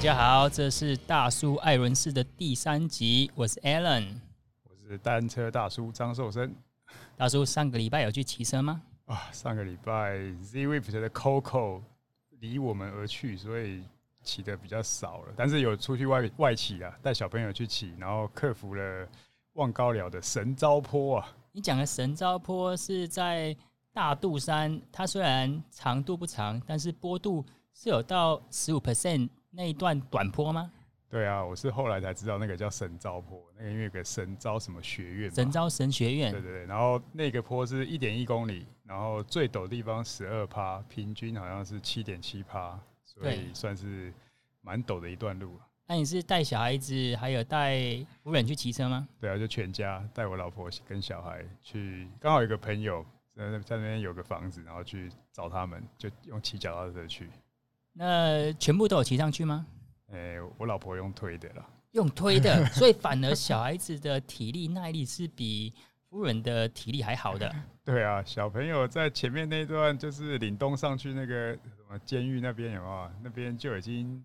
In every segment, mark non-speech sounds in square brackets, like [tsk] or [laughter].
大家好，这是大叔艾伦式的第三集，我是 Alan，我是单车大叔张寿生。大叔上个礼拜有去骑车吗？啊，上个礼拜 Zwift 的 Coco 离我们而去，所以骑的比较少了。但是有出去外外骑啊，带小朋友去骑，然后克服了望高寮的神招坡啊。你讲的神招坡是在大肚山，它虽然长度不长，但是坡度是有到十五 percent。那一段短坡吗？对啊，我是后来才知道那个叫神招坡，那个因为有个神招什么学院，神招神学院。对对对，然后那个坡是一点一公里，然后最陡的地方十二趴，平均好像是七点七趴，所以算是蛮陡的一段路。那你是带小孩子还有带夫人去骑车吗？对啊，就全家带我老婆跟小孩去，刚好有个朋友在在那边有个房子，然后去找他们，就用骑脚踏车去。那全部都有骑上去吗？诶、欸，我老婆用推的了，用推的，[laughs] 所以反而小孩子的体力耐力是比夫人的体力还好的。对啊，小朋友在前面那段就是岭东上去那个什么监狱那边有没有？那边就已经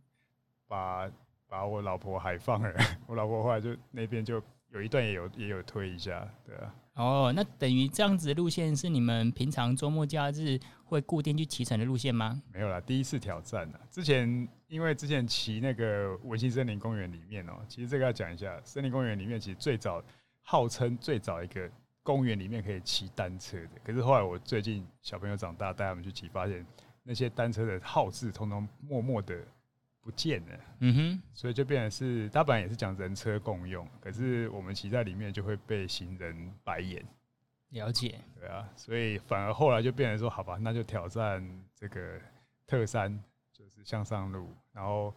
把把我老婆海放了。[laughs] 我老婆后来就那边就有一段也有也有推一下，对啊。哦，那等于这样子的路线是你们平常周末假日会固定去骑乘的路线吗？没有啦，第一次挑战啦。之前因为之前骑那个文心森林公园里面哦、其实这个要讲一下，森林公园里面其实最早号称最早一个公园里面可以骑单车的。可是后来我最近小朋友长大，带他们去骑，发现那些单车的号志通通默默的不见了。嗯哼，所以就变成是，它本来也是讲人车共用，可是我们骑在里面就会被行人白眼。了解，对啊，所以反而后来就变成说，好吧，那就挑战这个特山，就是向上路，然后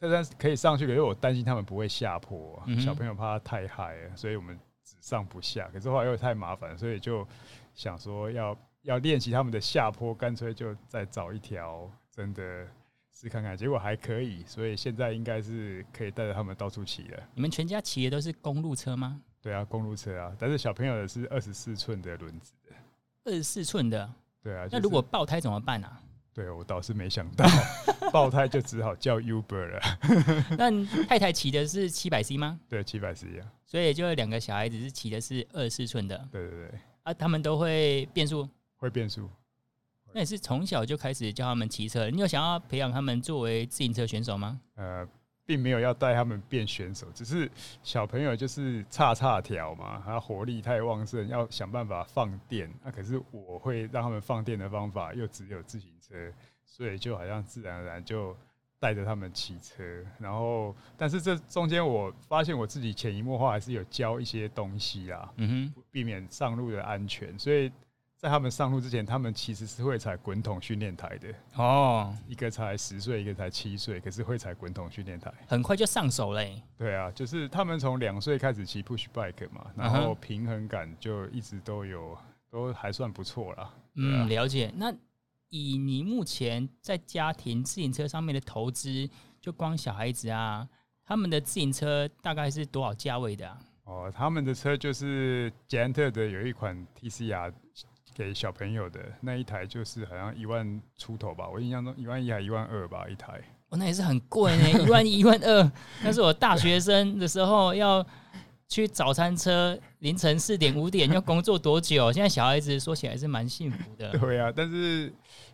特山可以上去，可是我担心他们不会下坡，嗯、小朋友怕他太嗨了，所以我们只上不下。可是后来又太麻烦，所以就想说要要练习他们的下坡，干脆就再找一条真的。试看看，结果还可以，所以现在应该是可以带着他们到处骑了。你们全家骑的都是公路车吗？对啊，公路车啊，但是小朋友的是二十四寸的轮子的。二十四寸的？对啊。那如果爆胎怎么办啊？对，我倒是没想到，[laughs] 爆胎就只好叫 Uber 了。[laughs] 那太太骑的是七百 C 吗？对，七百 C 啊。所以就有两个小孩子是骑的是二十四寸的。对对对。啊，他们都会变速？会变速。那也是从小就开始教他们骑车。你有想要培养他们作为自行车选手吗？呃，并没有要带他们变选手，只是小朋友就是叉叉条嘛，他活力太旺盛，要想办法放电。那、啊、可是我会让他们放电的方法又只有自行车，所以就好像自然而然就带着他们骑车。然后，但是这中间我发现我自己潜移默化还是有教一些东西啦，嗯哼，避免上路的安全，所以。在他们上路之前，他们其实是会踩滚筒训练台的哦。一个才十岁，一个才七岁，可是会踩滚筒训练台，很快就上手嘞。对啊，就是他们从两岁开始骑 push bike 嘛，然后平衡感就一直都有，都还算不错啦。嗯，了解。那以你目前在家庭自行车上面的投资，就光小孩子啊，他们的自行车大概是多少价位的啊？哦，他们的车就是捷安特的有一款 TCR。给小朋友的那一台就是好像一万出头吧，我印象中一万一还一万二吧一台。哦，那也是很贵呢，一万一、一万二。那是我大学生的时候要去早餐车，凌晨四点五点要工作多久？现在小孩子说起来是蛮幸福的。对啊，但是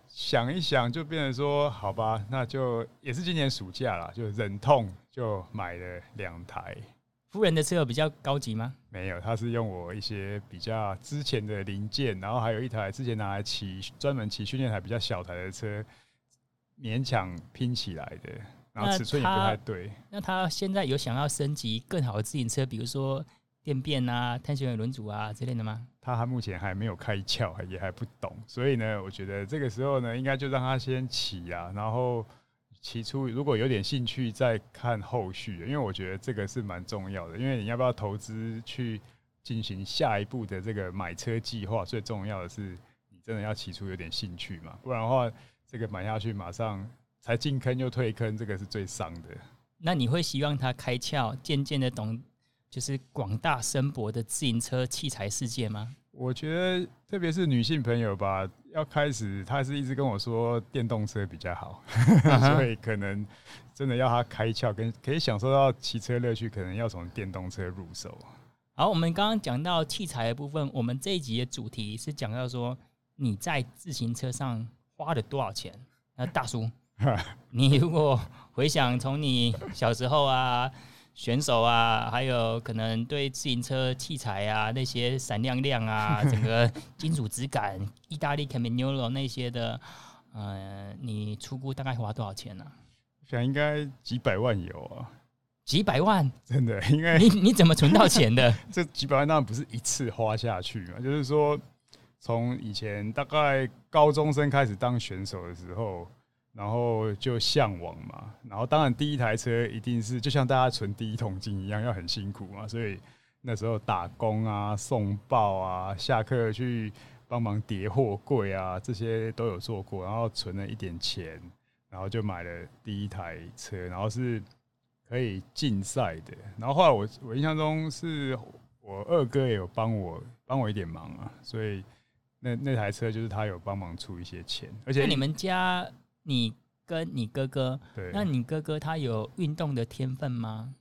想一想就变成说，好吧，那就也是今年暑假啦，就忍痛就买了两台。夫人的车有比较高级吗？没有，他是用我一些比较之前的零件，然后还有一台之前拿来骑专门骑训练台比较小台的车，勉强拼起来的，然后尺寸也不太对。那他，现在有想要升级更好的自行车，比如说电变啊、碳纤维轮组啊之类的吗？他还目前还没有开窍，也还不懂，所以呢，我觉得这个时候呢，应该就让他先骑啊，然后。起初如果有点兴趣，再看后续，因为我觉得这个是蛮重要的。因为你要不要投资去进行下一步的这个买车计划，最重要的是你真的要起初有点兴趣嘛，不然的话，这个买下去马上才进坑又退坑，这个是最伤的。那你会希望他开窍，渐渐的懂，就是广大深博的自行车器材世界吗？我觉得，特别是女性朋友吧，要开始，她是一直跟我说电动车比较好，[laughs] 所以可能真的要她开窍，跟可以享受到骑车乐趣，可能要从电动车入手。好，我们刚刚讲到器材的部分，我们这一集的主题是讲到说你在自行车上花了多少钱？那大叔，[laughs] 你如果回想从你小时候啊。选手啊，还有可能对自行车器材啊，那些闪亮亮啊，[laughs] 整个金属质感，意大利 Campagnolo 那些的，呃，你出估大概花多少钱呢？啊？我想应该几百万有啊，几百万，真的？因为你你怎么存到钱的？[laughs] 这几百万当然不是一次花下去嘛，就是说从以前大概高中生开始当选手的时候。然后就向往嘛，然后当然第一台车一定是就像大家存第一桶金一样，要很辛苦嘛，所以那时候打工啊、送报啊、下课去帮忙叠货柜啊，这些都有做过，然后存了一点钱，然后就买了第一台车，然后是可以竞赛的。然后后来我我印象中是我二哥也有帮我帮我一点忙啊，所以那那台车就是他有帮忙出一些钱，而且你们家。你跟你哥哥，对，那你哥哥他有运动的天分吗？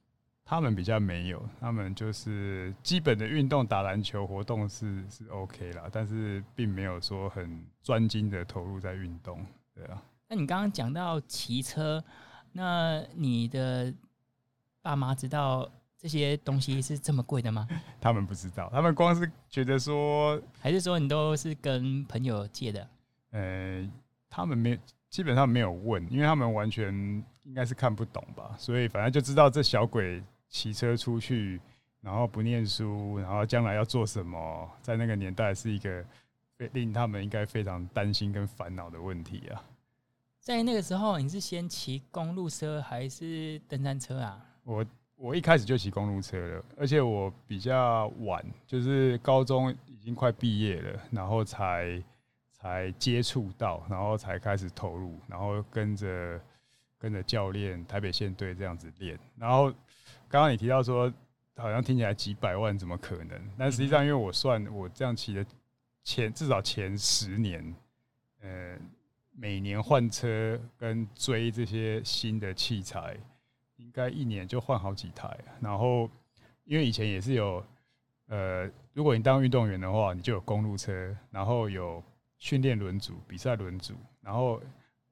他们比较没有，他们就是基本的运动，打篮球活动是是 OK 啦，但是并没有说很专精的投入在运动，对啊。那你刚刚讲到骑车，那你的爸妈知道这些东西是这么贵的吗？[laughs] 他们不知道，他们光是觉得说，还是说你都是跟朋友借的？呃，他们没。基本上没有问，因为他们完全应该是看不懂吧，所以反正就知道这小鬼骑车出去，然后不念书，然后将来要做什么，在那个年代是一个令他们应该非常担心跟烦恼的问题啊。在那个时候，你是先骑公路车还是登山车啊？我我一开始就骑公路车了，而且我比较晚，就是高中已经快毕业了，然后才。才接触到，然后才开始投入，然后跟着跟着教练台北县队这样子练。然后刚刚你提到说，好像听起来几百万怎么可能？但实际上，因为我算我这样骑的前至少前十年，呃，每年换车跟追这些新的器材，应该一年就换好几台。然后因为以前也是有，呃，如果你当运动员的话，你就有公路车，然后有。训练轮组、比赛轮组，然后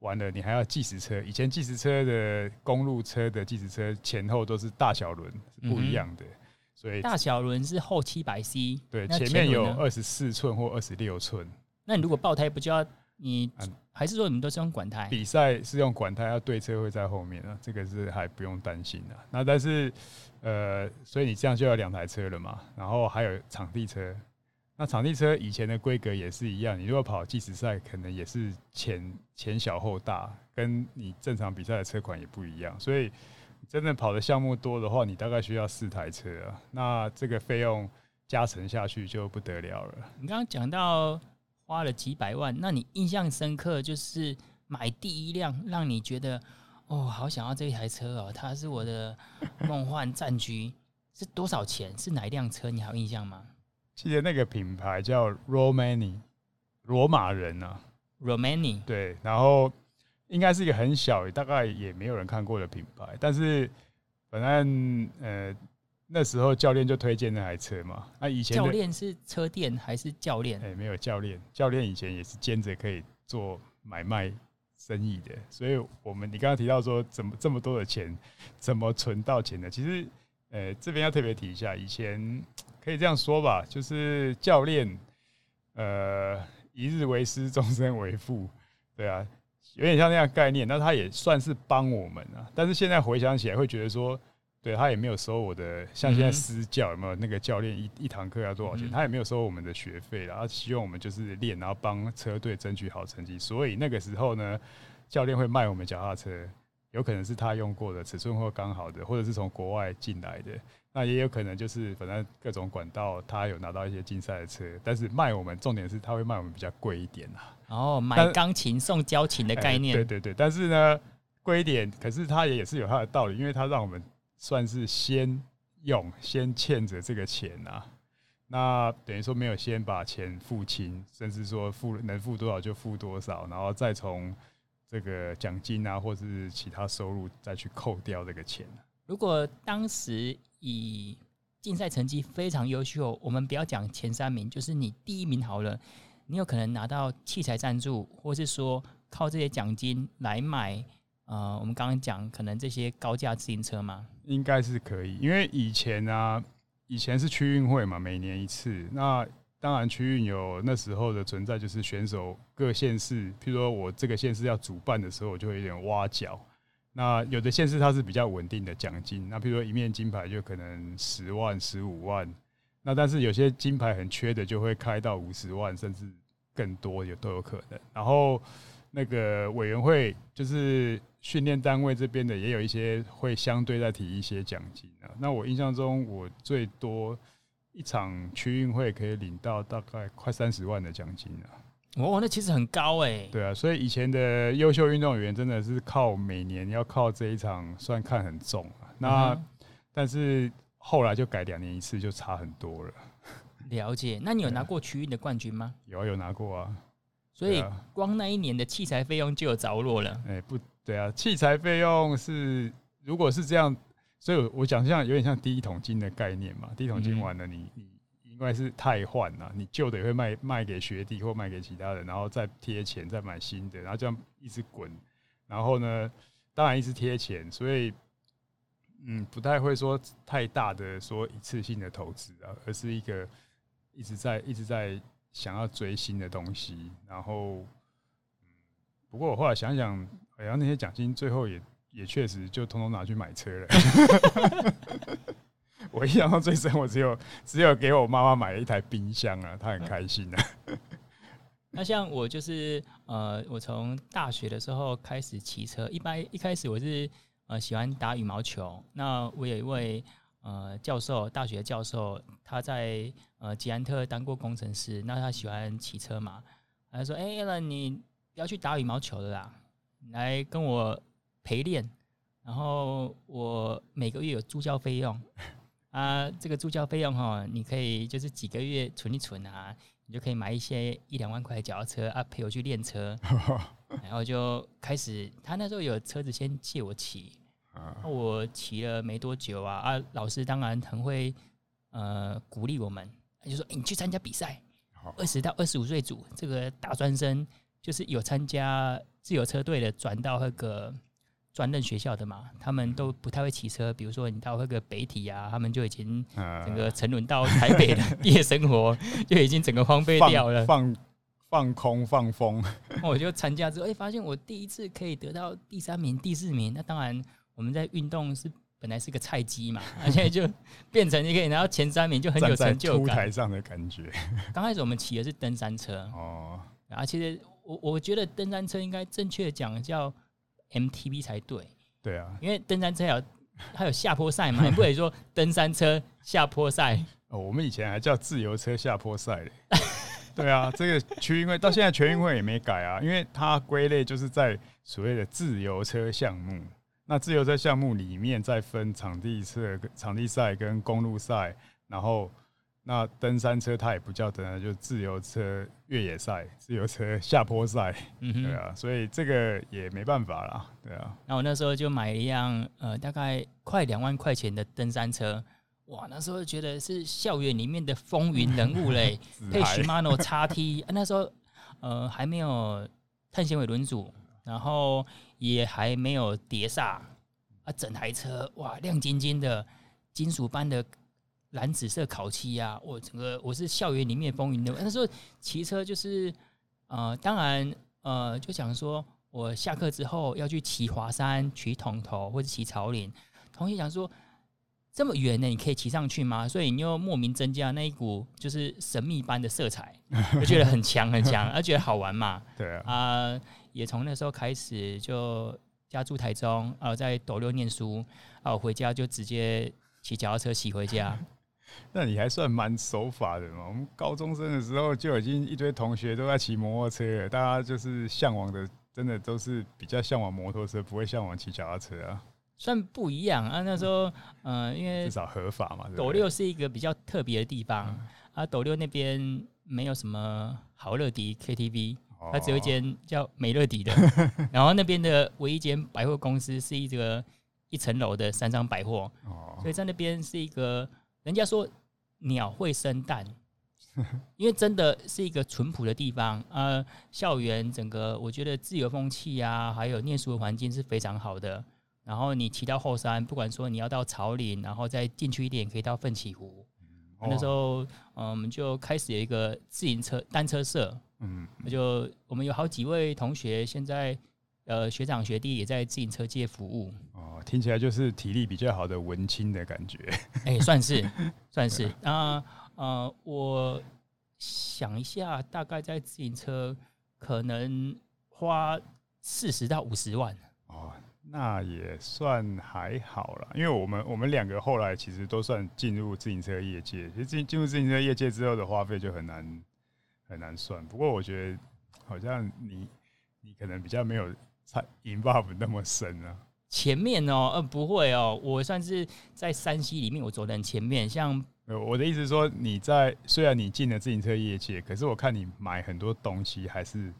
完了，你还要计时车。以前计时车的公路车的计时车前后都是大小轮是不一样的，嗯、所以大小轮是后七百 C，对，前面有二十四寸或二十六寸。那你如果爆胎，不就要你？还是说你们都是用管胎？比赛是用管胎，要对车会在后面啊，这个是还不用担心的。那但是呃，所以你这样就要两台车了嘛，然后还有场地车。那场地车以前的规格也是一样，你如果跑计时赛，可能也是前前小后大，跟你正常比赛的车款也不一样。所以真的跑的项目多的话，你大概需要四台车啊。那这个费用加成下去就不得了了。你刚刚讲到花了几百万，那你印象深刻就是买第一辆，让你觉得哦，好想要这一台车哦，它是我的 [laughs] 梦幻战车，是多少钱？是哪一辆车？你还有印象吗？记得那个品牌叫 Romani，罗马人啊，Romani 对，然后应该是一个很小，大概也没有人看过的品牌，但是反正呃那时候教练就推荐那台车嘛。那以前教练是车店还是教练？哎，没有教练，教练以前也是兼着可以做买卖生意的，所以我们你刚刚提到说怎么这么多的钱怎么存到钱的？其实呃这边要特别提一下，以前。可以这样说吧，就是教练，呃，一日为师，[laughs] 终身为父，对啊，有点像那样概念。那他也算是帮我们啊。但是现在回想起来，会觉得说，对他也没有收我的，像现在私教有没有那个教练一一堂课要多少钱？他也没有收我们的学费，然后希望我们就是练，然后帮车队争取好成绩。所以那个时候呢，教练会卖我们脚踏车，有可能是他用过的尺寸或刚好的，或者是从国外进来的。那也有可能就是反正各种管道，他有拿到一些竞赛的车，但是卖我们，重点是他会卖我们比较贵一点啊。哦，买钢琴送交情的概念。对对对，但是呢，贵一点，可是他也也是有他的道理，因为他让我们算是先用，先欠着这个钱啊。那等于说没有先把钱付清，甚至说付能付多少就付多少，然后再从这个奖金啊，或是其他收入再去扣掉这个钱。如果当时以竞赛成绩非常优秀，我们不要讲前三名，就是你第一名好了，你有可能拿到器材赞助，或是说靠这些奖金来买。呃，我们刚刚讲可能这些高价自行车吗？应该是可以，因为以前啊，以前是区运会嘛，每年一次。那当然区运有那时候的存在，就是选手各县市，譬如说我这个县市要主办的时候，我就会有点挖角。那有的县市它是比较稳定的奖金，那譬如说一面金牌就可能十万、十五万。那但是有些金牌很缺的，就会开到五十万，甚至更多也都有可能。然后那个委员会就是。训练单位这边的也有一些会相对在提一些奖金啊。那我印象中，我最多一场区运会可以领到大概快三十万的奖金啊。哦，那其实很高哎。对啊，所以以前的优秀运动员真的是靠每年要靠这一场，算看很重啊。那但是后来就改两年一次，就差很多了。了解。那你有拿过区运的冠军吗？[laughs] 有啊，有拿过啊。所以光那一年的器材费用就有着落了。哎，不。对啊，器材费用是如果是这样，所以我讲像有点像第一桶金的概念嘛。第一桶金完了，你你应该是汰换了，你旧的也会卖卖给学弟或卖给其他人，然后再贴钱再买新的，然后这样一直滚。然后呢，当然一直贴钱，所以嗯，不太会说太大的说一次性的投资啊，而是一个一直在一直在想要追新的东西。然后嗯，不过我后来想想。好像那些奖金最后也也确实就通通拿去买车了。[laughs] 我印象中最深，我只有只有给我妈妈买了一台冰箱啊，她很开心啊。那像我就是呃，我从大学的时候开始骑车，一般一开始我是呃喜欢打羽毛球。那我有一位呃教授，大学教授，他在呃捷安特当过工程师，那他喜欢骑车嘛，他说：“哎，那你不要去打羽毛球了啦。”来跟我陪练，然后我每个月有助教费用。[laughs] 啊，这个助教费用哈，你可以就是几个月存一存啊，你就可以买一些一两万块的脚踏车啊，陪我去练车，[laughs] 然后就开始，他那时候有车子先借我骑，我骑了没多久啊啊，老师当然很会呃鼓励我们，他就说，欸，你去参加比赛，二十到二十五岁组这个大专生就是有参加。自由车队的转到那个专任学校的嘛，他们都不太会骑车。比如说你到那个北体啊，他们就已经整个沉沦到台北的夜生活，[laughs] 就已经整个荒废掉了。放放空放风，[laughs] 我就参加之后，哎，发现我第一次可以得到第三名、第四名。那当然，我们在运动是本来是个菜鸡嘛，[laughs] 而且就变成你可以拿到前三名，就很有成就感。台上的感觉。刚开始我们骑的是登山车哦，然后其实。我我觉得登山车应该正确的讲叫 MTB 才对。对啊，因为登山车有还 [laughs] 有下坡赛嘛，你不可以说登山车下坡赛。哦，我们以前还叫自由车下坡赛嘞。[laughs] 对啊，这个区运会到现在全运会也没改啊，因为它归类就是在所谓的自由车项目。那自由车项目里面再分场地车、场地赛跟公路赛，然后。那登山车它也不叫登山，就自由车越野赛、自由车下坡赛，嗯，对啊，所以这个也没办法啦，对啊。那我那时候就买一辆呃，大概快两万块钱的登山车，哇，那时候觉得是校园里面的风云人物嘞，[laughs] 配 Shimano XT，那时候呃还没有碳纤维轮组，然后也还没有碟刹啊，整台车哇亮晶晶的金属般的。蓝紫色烤漆呀，我整个我是校园里面风云的。那时候骑车就是，呃，当然，呃，就想说我下课之后要去骑华山、骑统头或者骑草岭。同学想说，这么远呢，你可以骑上去吗？所以你又莫名增加那一股就是神秘般的色彩，[laughs] 就觉得很强很强，而觉得好玩嘛。对啊，呃，也从那时候开始就家住台中，呃，在斗六念书，啊，我回家就直接骑脚踏车骑回家。[laughs] 那你还算蛮守法的嘛？我们高中生的时候就已经一堆同学都在骑摩托车了，大家就是向往的，真的都是比较向往摩托车，不会向往骑脚踏车啊。算不一样啊，那时候，嗯、呃，因为至少合法嘛。斗六是一个比较特别的地方、嗯、啊，斗六那边没有什么好乐迪 KTV，它只有一间叫美乐迪的，[laughs] 然后那边的唯一间百货公司是一个一层楼的三张百货，所以在那边是一个人家说鸟会生蛋，[laughs] 因为真的是一个淳朴的地方。呃，校园整个我觉得自由风气啊，还有念书的环境是非常好的。然后你骑到后山，不管说你要到草岭，然后再进去一点，可以到奋起湖。那时候，嗯，我们就开始有一个自行车单车社。嗯，那就我们有好几位同学，现在呃学长学弟也在自行车界服务。哦，听起来就是体力比较好的文青的感觉。[laughs] 哎、欸，算是 [laughs] 算是。那呃，我想一下，大概在自行车可能花四十到五十万。哦。那也算还好啦，因为我们我们两个后来其实都算进入自行车业界，其实进进入自行车业界之后的花费就很难很难算。不过我觉得好像你你可能比较没有参 involve 那么深啊。前面哦、喔，呃，不会哦、喔，我算是在山西里面，我走得很前面。像我的意思是说，你在虽然你进了自行车业界，可是我看你买很多东西还是。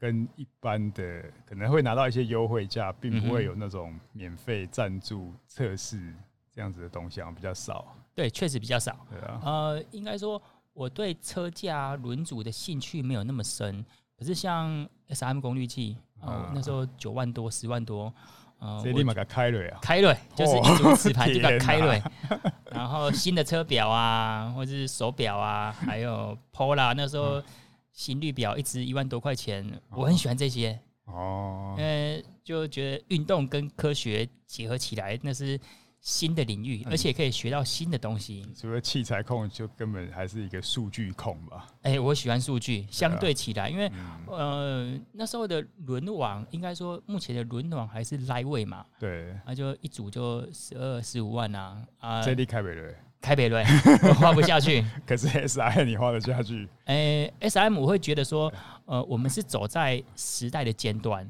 跟一般的可能会拿到一些优惠价，并不会有那种免费赞助测试这样子的东西，啊比较少。对，确实比较少。对啊，呃，应该说我对车架轮组的兴趣没有那么深。可是像 S M 功率计，呃，那时候九万多、十万多，呃，所以立马给开瑞啊，开瑞就是一组磁盘就叫开瑞。[laughs] 然后新的车表啊，或者是手表啊，还有 Polar 那时候。心率表一直一万多块钱，我很喜欢这些。哦，因为就觉得运动跟科学结合起来，那是新的领域，而且可以学到新的东西。除了器材控，就根本还是一个数据控吧？哎，我喜欢数据，相对起来，因为呃那时候的轮网，应该说目前的轮网还是 lightweight 嘛，对，那就一组就十二十五万啊啊，这里开北瑞。开北瑞，[laughs] 我花不下去。可是 S I 你花得下去？哎、欸、，S M 我会觉得说，呃，我们是走在时代的尖端，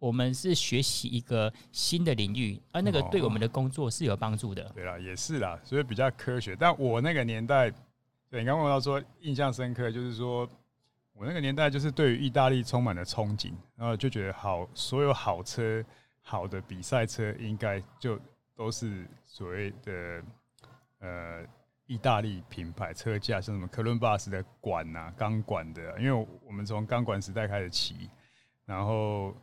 我们是学习一个新的领域，而那个对我们的工作是有帮助的。对啦，也是啦，所以比较科学。但我那个年代，对你刚刚问到说印象深刻，就是说我那个年代就是对于意大利充满了憧憬，然后就觉得好，所有好车、好的比赛车应该就都是所谓的。呃，意大利品牌车架，像什么科伦巴斯的管呐，钢管的，因为我们从钢管时代开始骑，然后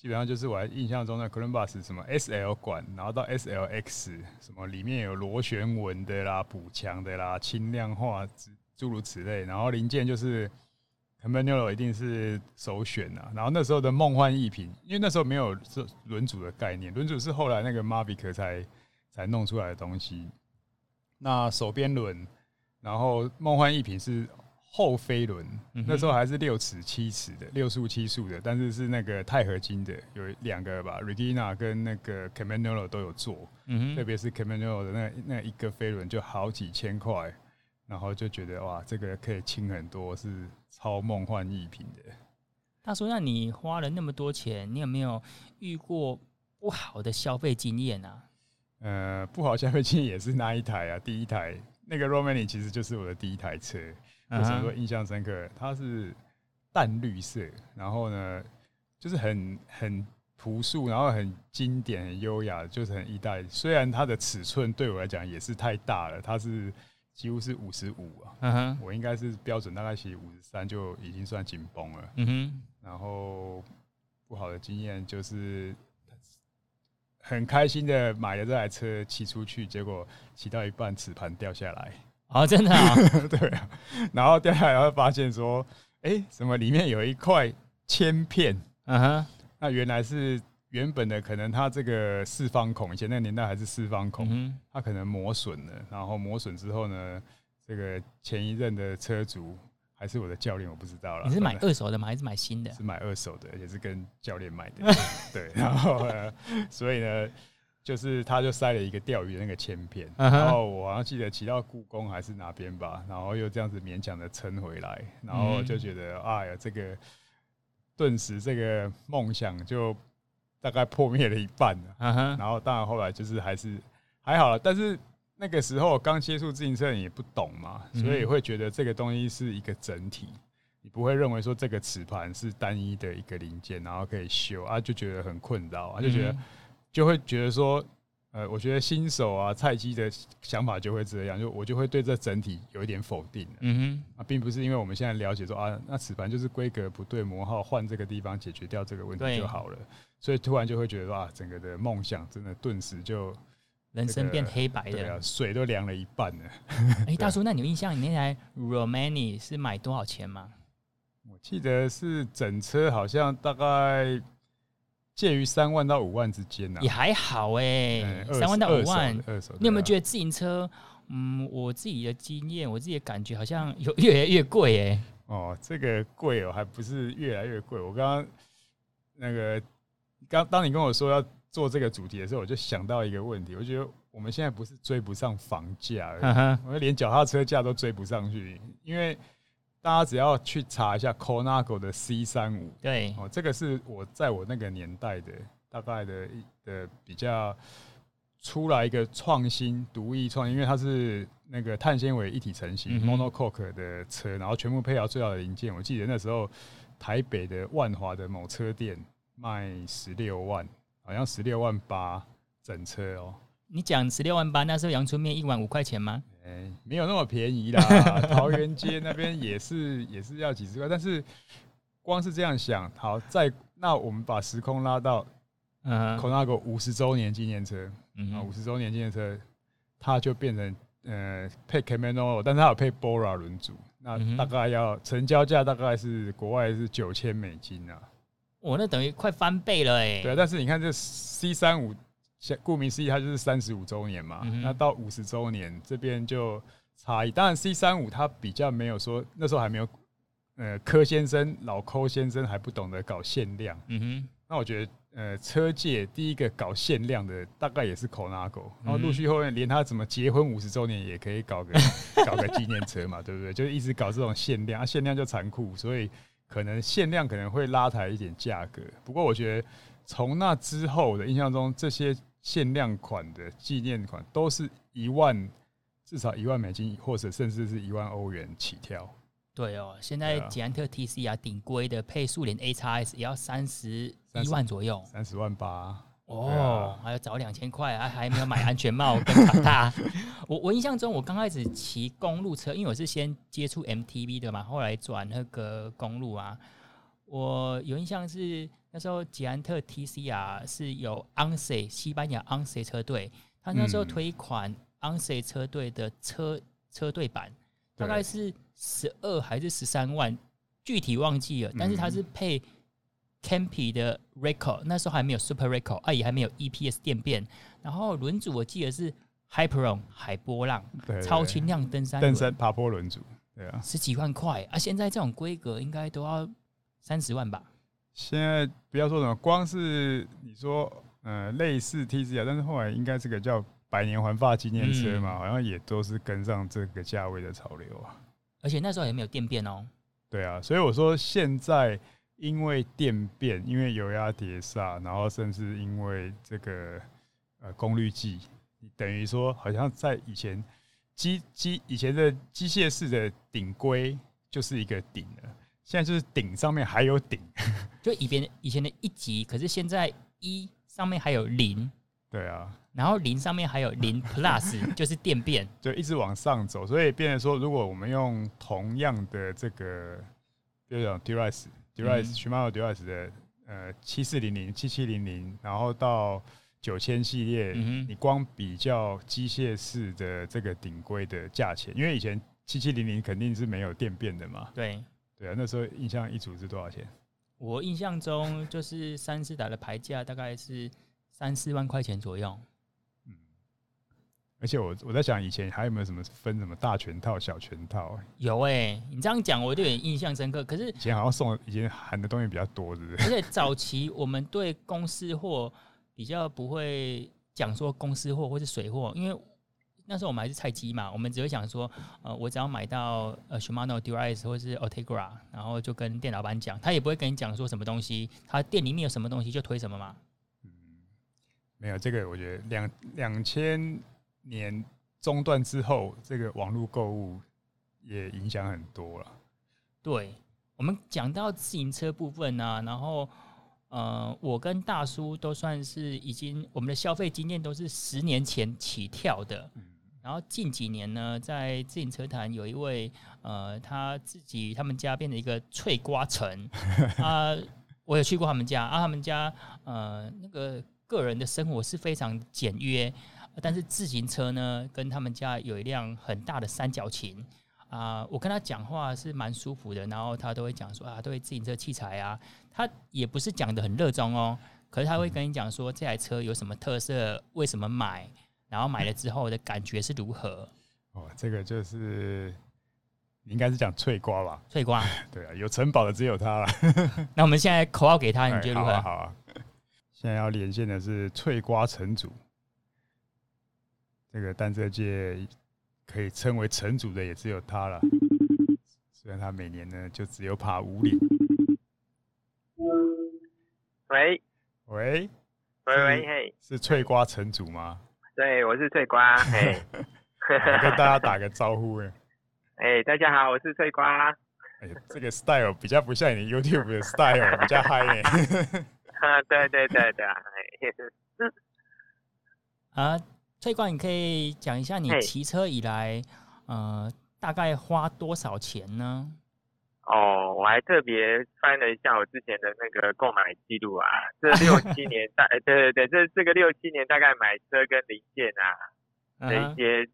基本上就是我还印象中的科伦巴斯什么 S L 管，然后到 S L X，什么里面有螺旋纹的啦、补强的啦、轻量化诸如此类，然后零件就是 Campagnolo 一定是首选呐，然后那时候的梦幻一品，因为那时候没有这轮组的概念，轮组是后来那个 Mavic 才才弄出来的东西。那手边轮，然后梦幻一品是后飞轮，嗯、那时候还是六尺七尺的，六速七速的，但是是那个钛合金的，有两个吧，Regina 跟那个 Campagnolo 都有做，嗯、特别是 Campagnolo 的那那一个飞轮就好几千块，然后就觉得哇，这个可以轻很多，是超梦幻逸品的。他说，那你花了那么多钱，你有没有遇过不好的消费经验啊？呃，不好消费经验也是那一台啊，第一台那个 Romani 其实就是我的第一台车，为什么说印象深刻？它是淡绿色，然后呢，就是很很朴素，然后很经典、很优雅，就是很意大利。虽然它的尺寸对我来讲也是太大了，它是几乎是五十五啊，嗯哼，我应该是标准大概骑五十三就已经算紧绷了，嗯哼。然后不好的经验就是。很开心的买了这台车骑出去，结果骑到一半齿盘掉下来。哦，真的啊？[laughs] 对啊。然后掉下来，发现说，哎、欸，怎么里面有一块铅片？嗯哼。那原来是原本的，可能它这个四方孔，以前那个年代还是四方孔，嗯、它可能磨损了。然后磨损之后呢，这个前一任的车主。还是我的教练，我不知道了。你是买二手的吗？还是买新的？是买二手的，也是跟教练买的。对，然后呢，所以呢，就是他就塞了一个钓鱼的那个铅片，然后我好像记得骑到故宫还是哪边吧，然后又这样子勉强的撑回来，然后就觉得哎呀，这个顿时这个梦想就大概破灭了一半了。然后当然后来就是还是还好了，但是。那个时候刚接触自行车，你也不懂嘛，所以会觉得这个东西是一个整体，你你不会认为说这个磁盘是单一的一个零件，然后可以修啊，就觉得很困扰啊，就觉得就会觉得说。呃，我觉得新手啊、菜鸡的想法就会这样，就我就会对这整体有一点否定。嗯哼，啊，并不是因为我们现在了解说啊，那此盘就是规格不对，磨耗换这个地方解决掉这个问题就好了，所以突然就会觉得说啊，整个的梦想真的顿时就人生变黑白的，对啊，水都凉了一半了。[laughs] 哎，[laughs] 大叔，那你有印象你那台 Romani 是买多少钱吗？我记得是整车好像大概。介于三万到五万之间呢，也还好哎、欸，三万到五万。二手你有没有觉得自行车？嗯，我自己的经验，我自己的感觉好像有越来越贵哎、欸。哦，这个贵哦，还不是越来越贵。我刚刚那个刚当你跟我说要做这个主题的时候，我就想到一个问题，我觉得我们现在不是追不上房价，我们连脚踏车价都追不上去，因为。大家只要去查一下 Colnago 的 C 三五，对，哦，这个是我在我那个年代的大概的的比较出来一个创新独异创新，因为它是那个碳纤维一体成型 monocoque 的车，然后全部配好最好的零件。我记得那时候台北的万华的某车店卖十六万，好像十六万八整车哦。你讲十六万八，那时候阳春面一碗五块钱吗？没有那么便宜啦，桃园街那边也是也是要几十块，但是光是这样想，好，在那我们把时空拉到，嗯，Colnago 五十周年纪念车，嗯，五十周年纪念车，它就变成呃配 Campagnolo，但是它有配 Bora 轮组，那大概要成交价大概是国外是九千美金啊，我那等于快翻倍了哎、欸，对，但是你看这 C 三五。顾名思义，它就是三十五周年嘛。嗯、那到五十周年这边就差异。当然，C 三五它比较没有说那时候还没有，呃，柯先生老柯先生还不懂得搞限量。嗯哼。那我觉得，呃，车界第一个搞限量的大概也是 Colnago，然后陆续后面连他怎么结婚五十周年也可以搞个 [laughs] 搞个纪念车嘛，对不对？就一直搞这种限量，啊，限量就残酷，所以可能限量可能会拉抬一点价格。不过我觉得从那之后的印象中，这些。限量款的纪念款都是一万，至少一万美金，或者甚至是一万欧元起跳。对哦，现在捷安特 TC 啊，顶规的配速联 A 叉 S 也要三十一万左右，三十万八。哦，还要找两千块，还还没有买安全帽跟卡踏。[laughs] 我我印象中，我刚开始骑公路车，因为我是先接触 MTB 的嘛，后来转那个公路啊，我有印象是。那时候捷安特 TCR 是有 ANSE 西班牙 ANSE 车队，他那时候推一款 ANSE 车队的车车队版，大概是十二还是十三万，具体忘记了。但是它是配 Campy 的 Record，那时候还没有 Super Record，啊也还没有 EPS 电变。然后轮组我记得是 Hyperon 海波浪，超轻量登山登山爬坡轮组，对啊，十几万块啊！现在这种规格应该都要三十万吧。现在不要说什么，光是你说，呃，类似 TC 啊，但是后来应该这个叫百年环发纪念车嘛，好像也都是跟上这个价位的潮流啊。而且那时候也没有电变哦。对啊，所以我说现在因为电变，因为油压碟刹，然后甚至因为这个呃功率计，等于说好像在以前机机以前的机械式的顶规就是一个顶了。现在就是顶上面还有顶，[laughs] 就以前以前的一级，可是现在一上面还有零，对啊，然后零上面还有零 [laughs] plus，就是电变，就一直往上走，所以变成说，如果我们用同样的这个，比如讲 Durais，Durais，Shimano Durais 的呃七四零零、七七零零，然后到九千系列，嗯，你光比较机械式的这个顶规的价钱，因为以前七七零零肯定是没有电变的嘛，对。对啊，那时候印象一组是多少钱？我印象中就是三四打的牌价大概是三四万块钱左右。嗯，而且我我在想，以前还有没有什么分什么大全套、小全套？有哎、欸，你这样讲我就有点印象深刻。可是以前好像送以前含的东西比较多，是不是？而且早期我们对公司货比较不会讲说公司货或是水货，因为。那时候我们还是菜鸡嘛，我们只会想说，呃，我只要买到呃 Shimano Dura-Ace 或是 Ultegra，然后就跟店老板讲，他也不会跟你讲说什么东西，他店里面有什么东西就推什么嘛。嗯，没有这个，我觉得两两千年中断之后，这个网络购物也影响很多了。对，我们讲到自行车部分呢、啊，然后呃，我跟大叔都算是已经我们的消费经验都是十年前起跳的。然后近几年呢，在自行车坛有一位呃，他自己他们家变成一个脆瓜城 [laughs] 啊，我有去过他们家啊，他们家呃那个个人的生活是非常简约，但是自行车呢，跟他们家有一辆很大的三角琴。啊、呃，我跟他讲话是蛮舒服的，然后他都会讲说啊，对自行车器材啊，他也不是讲的很热衷哦，可是他会跟你讲说这台车有什么特色，为什么买，然后买了之后的感觉是如何。[laughs] 哦，这个就是你应该是讲脆瓜吧？脆瓜，[laughs] 对啊，有城堡的只有他了。[laughs] 那我们现在口号给他，你觉得如何？好啊，好啊。现在要连线的是脆瓜城主，这个单车界。可以称为城主的也只有他了，虽然他每年呢就只有爬五岭。喂喂喂喂嘿，是脆瓜城主吗？对，我是翠瓜，嘿，[laughs] 跟大家打个招呼哎。[laughs] 哎，大家好，我是翠瓜。哎，这个 style 比较不像你 YouTube 的 style，比较嗨哎。[laughs] 啊，对对对对啊。啊。脆瓜，你可以讲一下你骑车以来，呃，大概花多少钱呢？哦，我还特别翻了一下我之前的那个购买记录啊，这六七年 [laughs] 大，对对对，这这个六七年大概买车跟零件啊的一些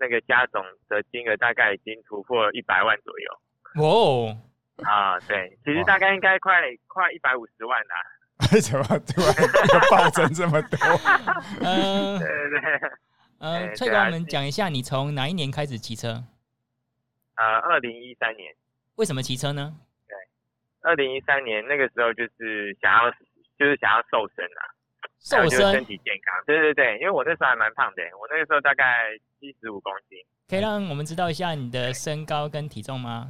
那个加总的金额，大概已经突破一百万左右。哇哦，啊，对，其实大概应该快快一百五十万啦。[laughs] 为什么突然暴增这么多？[laughs] 嗯，对对对，呃，翠哥，我们讲一下，你从哪一年开始骑车？呃，二零一三年。为什么骑车呢？对，二零一三年那个时候就是想要，就是想要瘦身啊，瘦身，身体健康。对对对，因为我那时候还蛮胖的，我那个时候大概七十五公斤。可以让我们知道一下你的身高跟体重吗？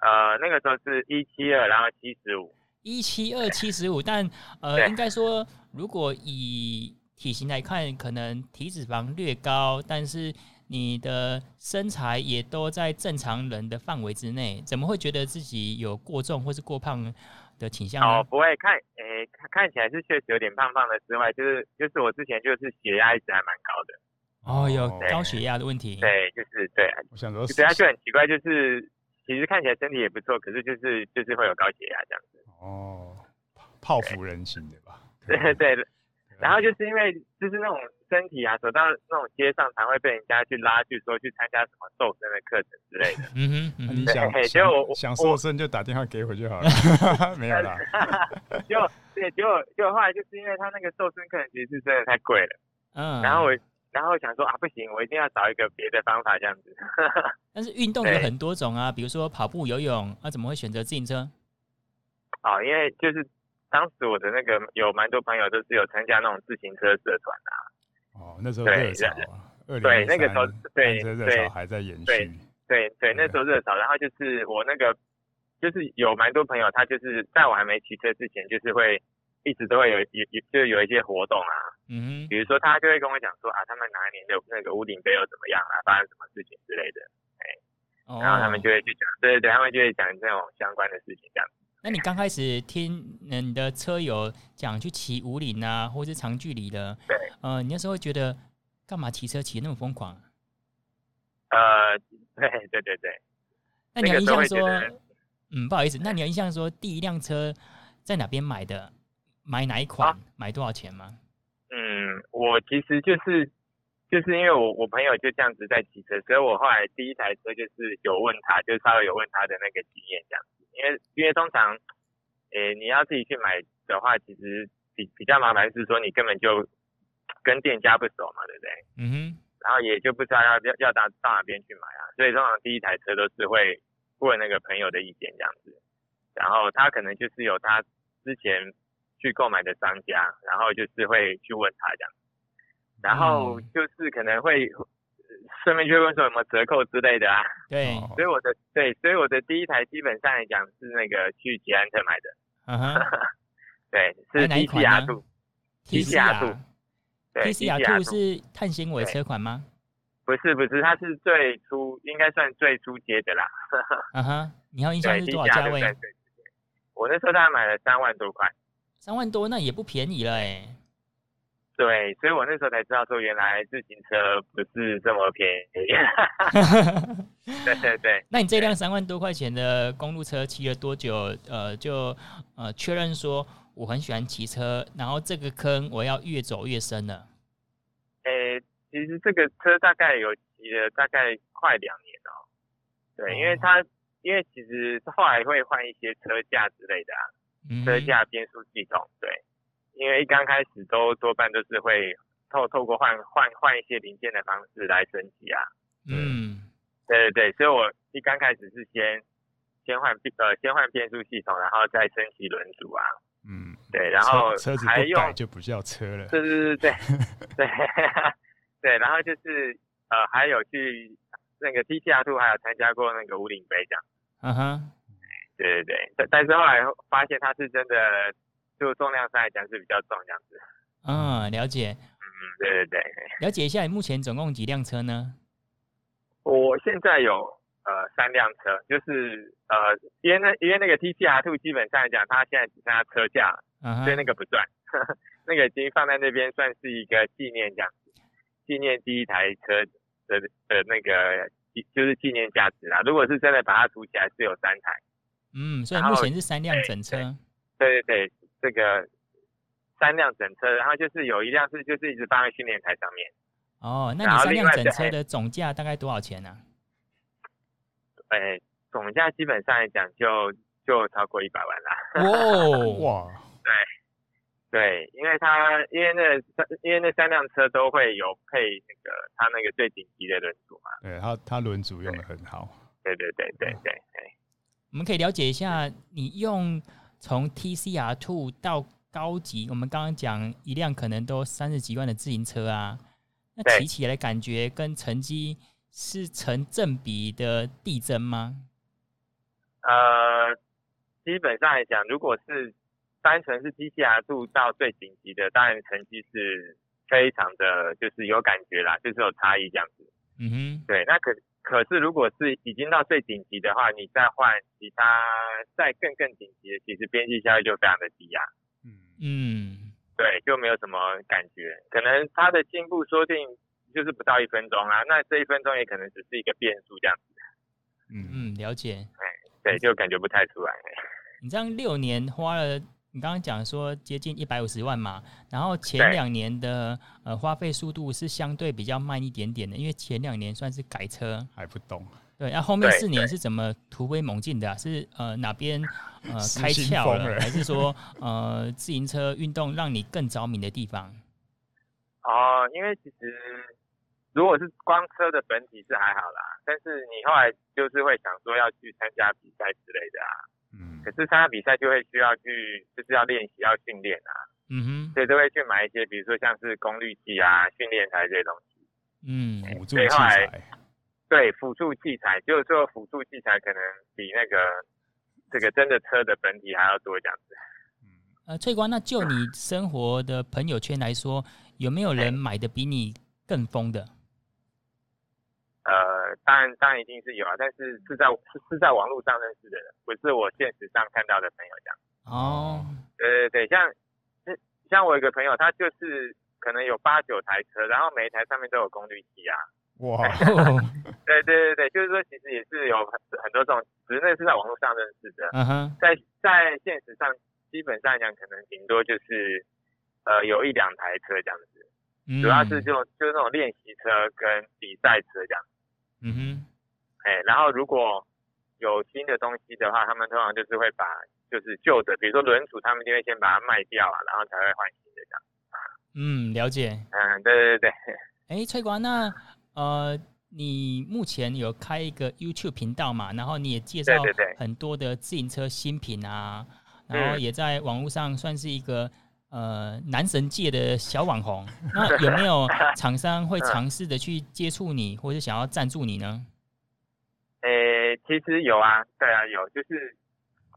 呃，那个时候是一七二，然后七十五。一七二 [laughs] 七十五，但呃，应该说，如果以体型来看，可能体脂肪略高，但是你的身材也都在正常人的范围之内，怎么会觉得自己有过重或是过胖的倾向呢？哦，不会看，诶、欸，看起来是确实有点胖胖的之外，就是就是我之前就是血压一直还蛮高的。哦，有高血压的问题。对，就是对。我想说，血压，就很奇怪，就是。其实看起来身体也不错，可是就是就是会有高血压这样子。哦，泡芙人型的吧？[laughs] 对对对。然后就是因为就是那种身体啊，走到那种街上，才会被人家去拉去说去参加什么瘦身的课程之类的。[laughs] 嗯哼，你想结果我想瘦身就打电话给我就好了。[laughs] 没有啦。[laughs] 结果对，结果结果后来就是因为他那个瘦身课程其实是真的太贵了。嗯。然后我。然后想说啊，不行，我一定要找一个别的方法这样子。但是运动有很多种啊，比如说跑步、游泳，那、啊、怎么会选择自行车？哦，因为就是当时我的那个有蛮多朋友都是有参加那种自行车社团啊。哦，那时候热对，那个时候对热潮还在延续。对对对，那时候热潮，然后就是我那个就是有蛮多朋友，他就是在我还没骑车之前，就是会。一直都会有有有，就有一些活动啊，嗯，比如说他就会跟我讲说啊，他们哪一年的那个屋顶杯又怎么样啊，发生什么事情之类的，哎、哦，然后他们就会去讲，对对对，他们就会讲这种相关的事情这样。那你刚开始听你的车友讲去骑五岭啊，或是长距离的，对，呃，你那时候会觉得干嘛骑车骑那么疯狂？呃，对对对对。那你有印象说，嗯，不好意思，那你有印象说第一辆车在哪边买的？买哪一款？啊、买多少钱吗？嗯，我其实就是就是因为我我朋友就这样子在骑车，所以我后来第一台车就是有问他，就稍微有问他的那个经验这样子。因为因为通常，诶、欸，你要自己去买的话，其实比比较麻烦是说你根本就跟店家不熟嘛，对不对？嗯哼。然后也就不知道要要要到到哪边去买啊，所以通常第一台车都是会问那个朋友的意见这样子。然后他可能就是有他之前。去购买的商家，然后就是会去问他这样，然后就是可能会顺便去问说有没有折扣之类的啊。对，所以我的对，所以我的第一台基本上来讲是那个去捷安特买的。嗯哼，[laughs] 对，是 TCR2。TCR2。TCR2 是碳纤维车款吗？不是不是，它是最初应该算最初阶的啦。[laughs] 啊哈，你要印象是多少价位？我那时候大概买了三万多块。三万多那也不便宜了哎、欸。对，所以我那时候才知道说，原来自行车不是这么便宜。[laughs] 对对对。那你这辆三万多块钱的公路车骑了多久？呃，就呃确认说我很喜欢骑车，然后这个坑我要越走越深了。诶。其实这个车大概有骑了大概快两年哦，对，因为它因为其实后来会换一些车架之类的啊，车架变速系统，对，因为一刚开始都多半都是会透透过换换换一些零件的方式来升级啊，嗯，对对对，所以我一刚开始是先先换变呃先换变速系统，然后再升级轮组啊，嗯，对，然后车子不改就不叫车了，对对对对。对。对，[laughs] 然后就是呃，还有去那个 TCR2，还有参加过那个五岭杯这样。嗯哼，对对对，但但是后来发现它是真的，就重量上来讲是比较重这样子。嗯，了解。嗯，对对对。了解一下，你目前总共几辆车呢？我现在有呃三辆车，就是呃，因为那因为那个 T C R Two 基本上来讲，它现在只剩下车架了，嗯哼，所以那个不算，呵呵，那个已经放在那边算是一个纪念这样。纪念第一台车的的那个，就是纪念价值啦。如果是真的把它组起来，是有三台。嗯，所以目前是三辆整车。对对对，这个三辆整车，然后就是有一辆是就是一直放在训练台上面。哦，那你三辆整车的总价大概多少钱呢？哎，总价基本上来讲就就超过一百万啦。[laughs] 哦哇，对。对，因为它因为那三因为那三辆车都会有配那个它那个最顶级的轮组嘛。对，它它轮组用的很好。对对对对对对。我们可以了解一下，你用从 TCR Two 到高级，我们刚刚讲一辆可能都三十几万的自行车啊，那骑起来感觉跟成绩是成正比的递增吗？呃，基本上来讲，如果是。单纯是 TCR Two 到最顶级的，当然成绩是非常的，就是有感觉啦，就是有差异这样子。嗯哼，对。那可可是，如果是已经到最顶级的话，你再换其他再更更顶级的，其实边际效益就非常的低啊。嗯嗯，对，就没有什么感觉。可能它的进步说不定就是不到一分钟啊，那这一分钟也可能只是一个变数这样子。嗯嗯，了解。哎，对，就感觉不太出来。你这样六年花了。你刚刚讲说接近一百五十万嘛，然后前两年的呃花费速度是相对比较慢一点点的，因为前两年算是改车还不懂。对，然后后面四年是怎么突飞猛进的啊？是呃哪边呃开窍了，还是说呃自行车运动让你更着迷的地方？[laughs] 哦，因为其实如果是光车的本体是还好啦，但是你后来就是会想说要去参加比赛之类的啊。嗯，可是参加比赛就会需要去，就是要练习，要训练啊。嗯哼，所以都会去买一些，比如说像是功率计啊、训练台这些东西。嗯，辅助器材。对，辅助器材，就是说辅助器材可能比那个这个真的车的本体还要多这样子。嗯，呃，翠光，那就你生活的朋友圈来说，有没有人买的比你更疯的？呃，当然，当然一定是有啊，但是是在是是在网络上认识的人，不是我现实上看到的朋友这样。哦，对对对，像像我有一个朋友，他就是可能有八九台车，然后每一台上面都有功率计啊。哇！[laughs] 对对对对，就是说其实也是有很很多种，只是那是在网络上认识的。嗯哼，在在现实上，基本上讲可能顶多就是呃有一两台车这样子，主要是就就是那种练习车跟比赛车这样。嗯哼，哎、欸，然后如果有新的东西的话，他们通常就是会把就是旧的，比如说轮组，他们就会先把它卖掉啊，然后才会换新的这样。嗯，了解。嗯，对对对。哎、欸，翠光，那呃，你目前有开一个 YouTube 频道嘛？然后你也介绍很多的自行车新品啊，对对对，然后也在网络上算是一个。呃，男神界的小网红，[laughs] 那有没有厂商会尝试的去接触你，或者想要赞助你呢？[laughs] 诶、欸，其实有啊，对啊，有，就是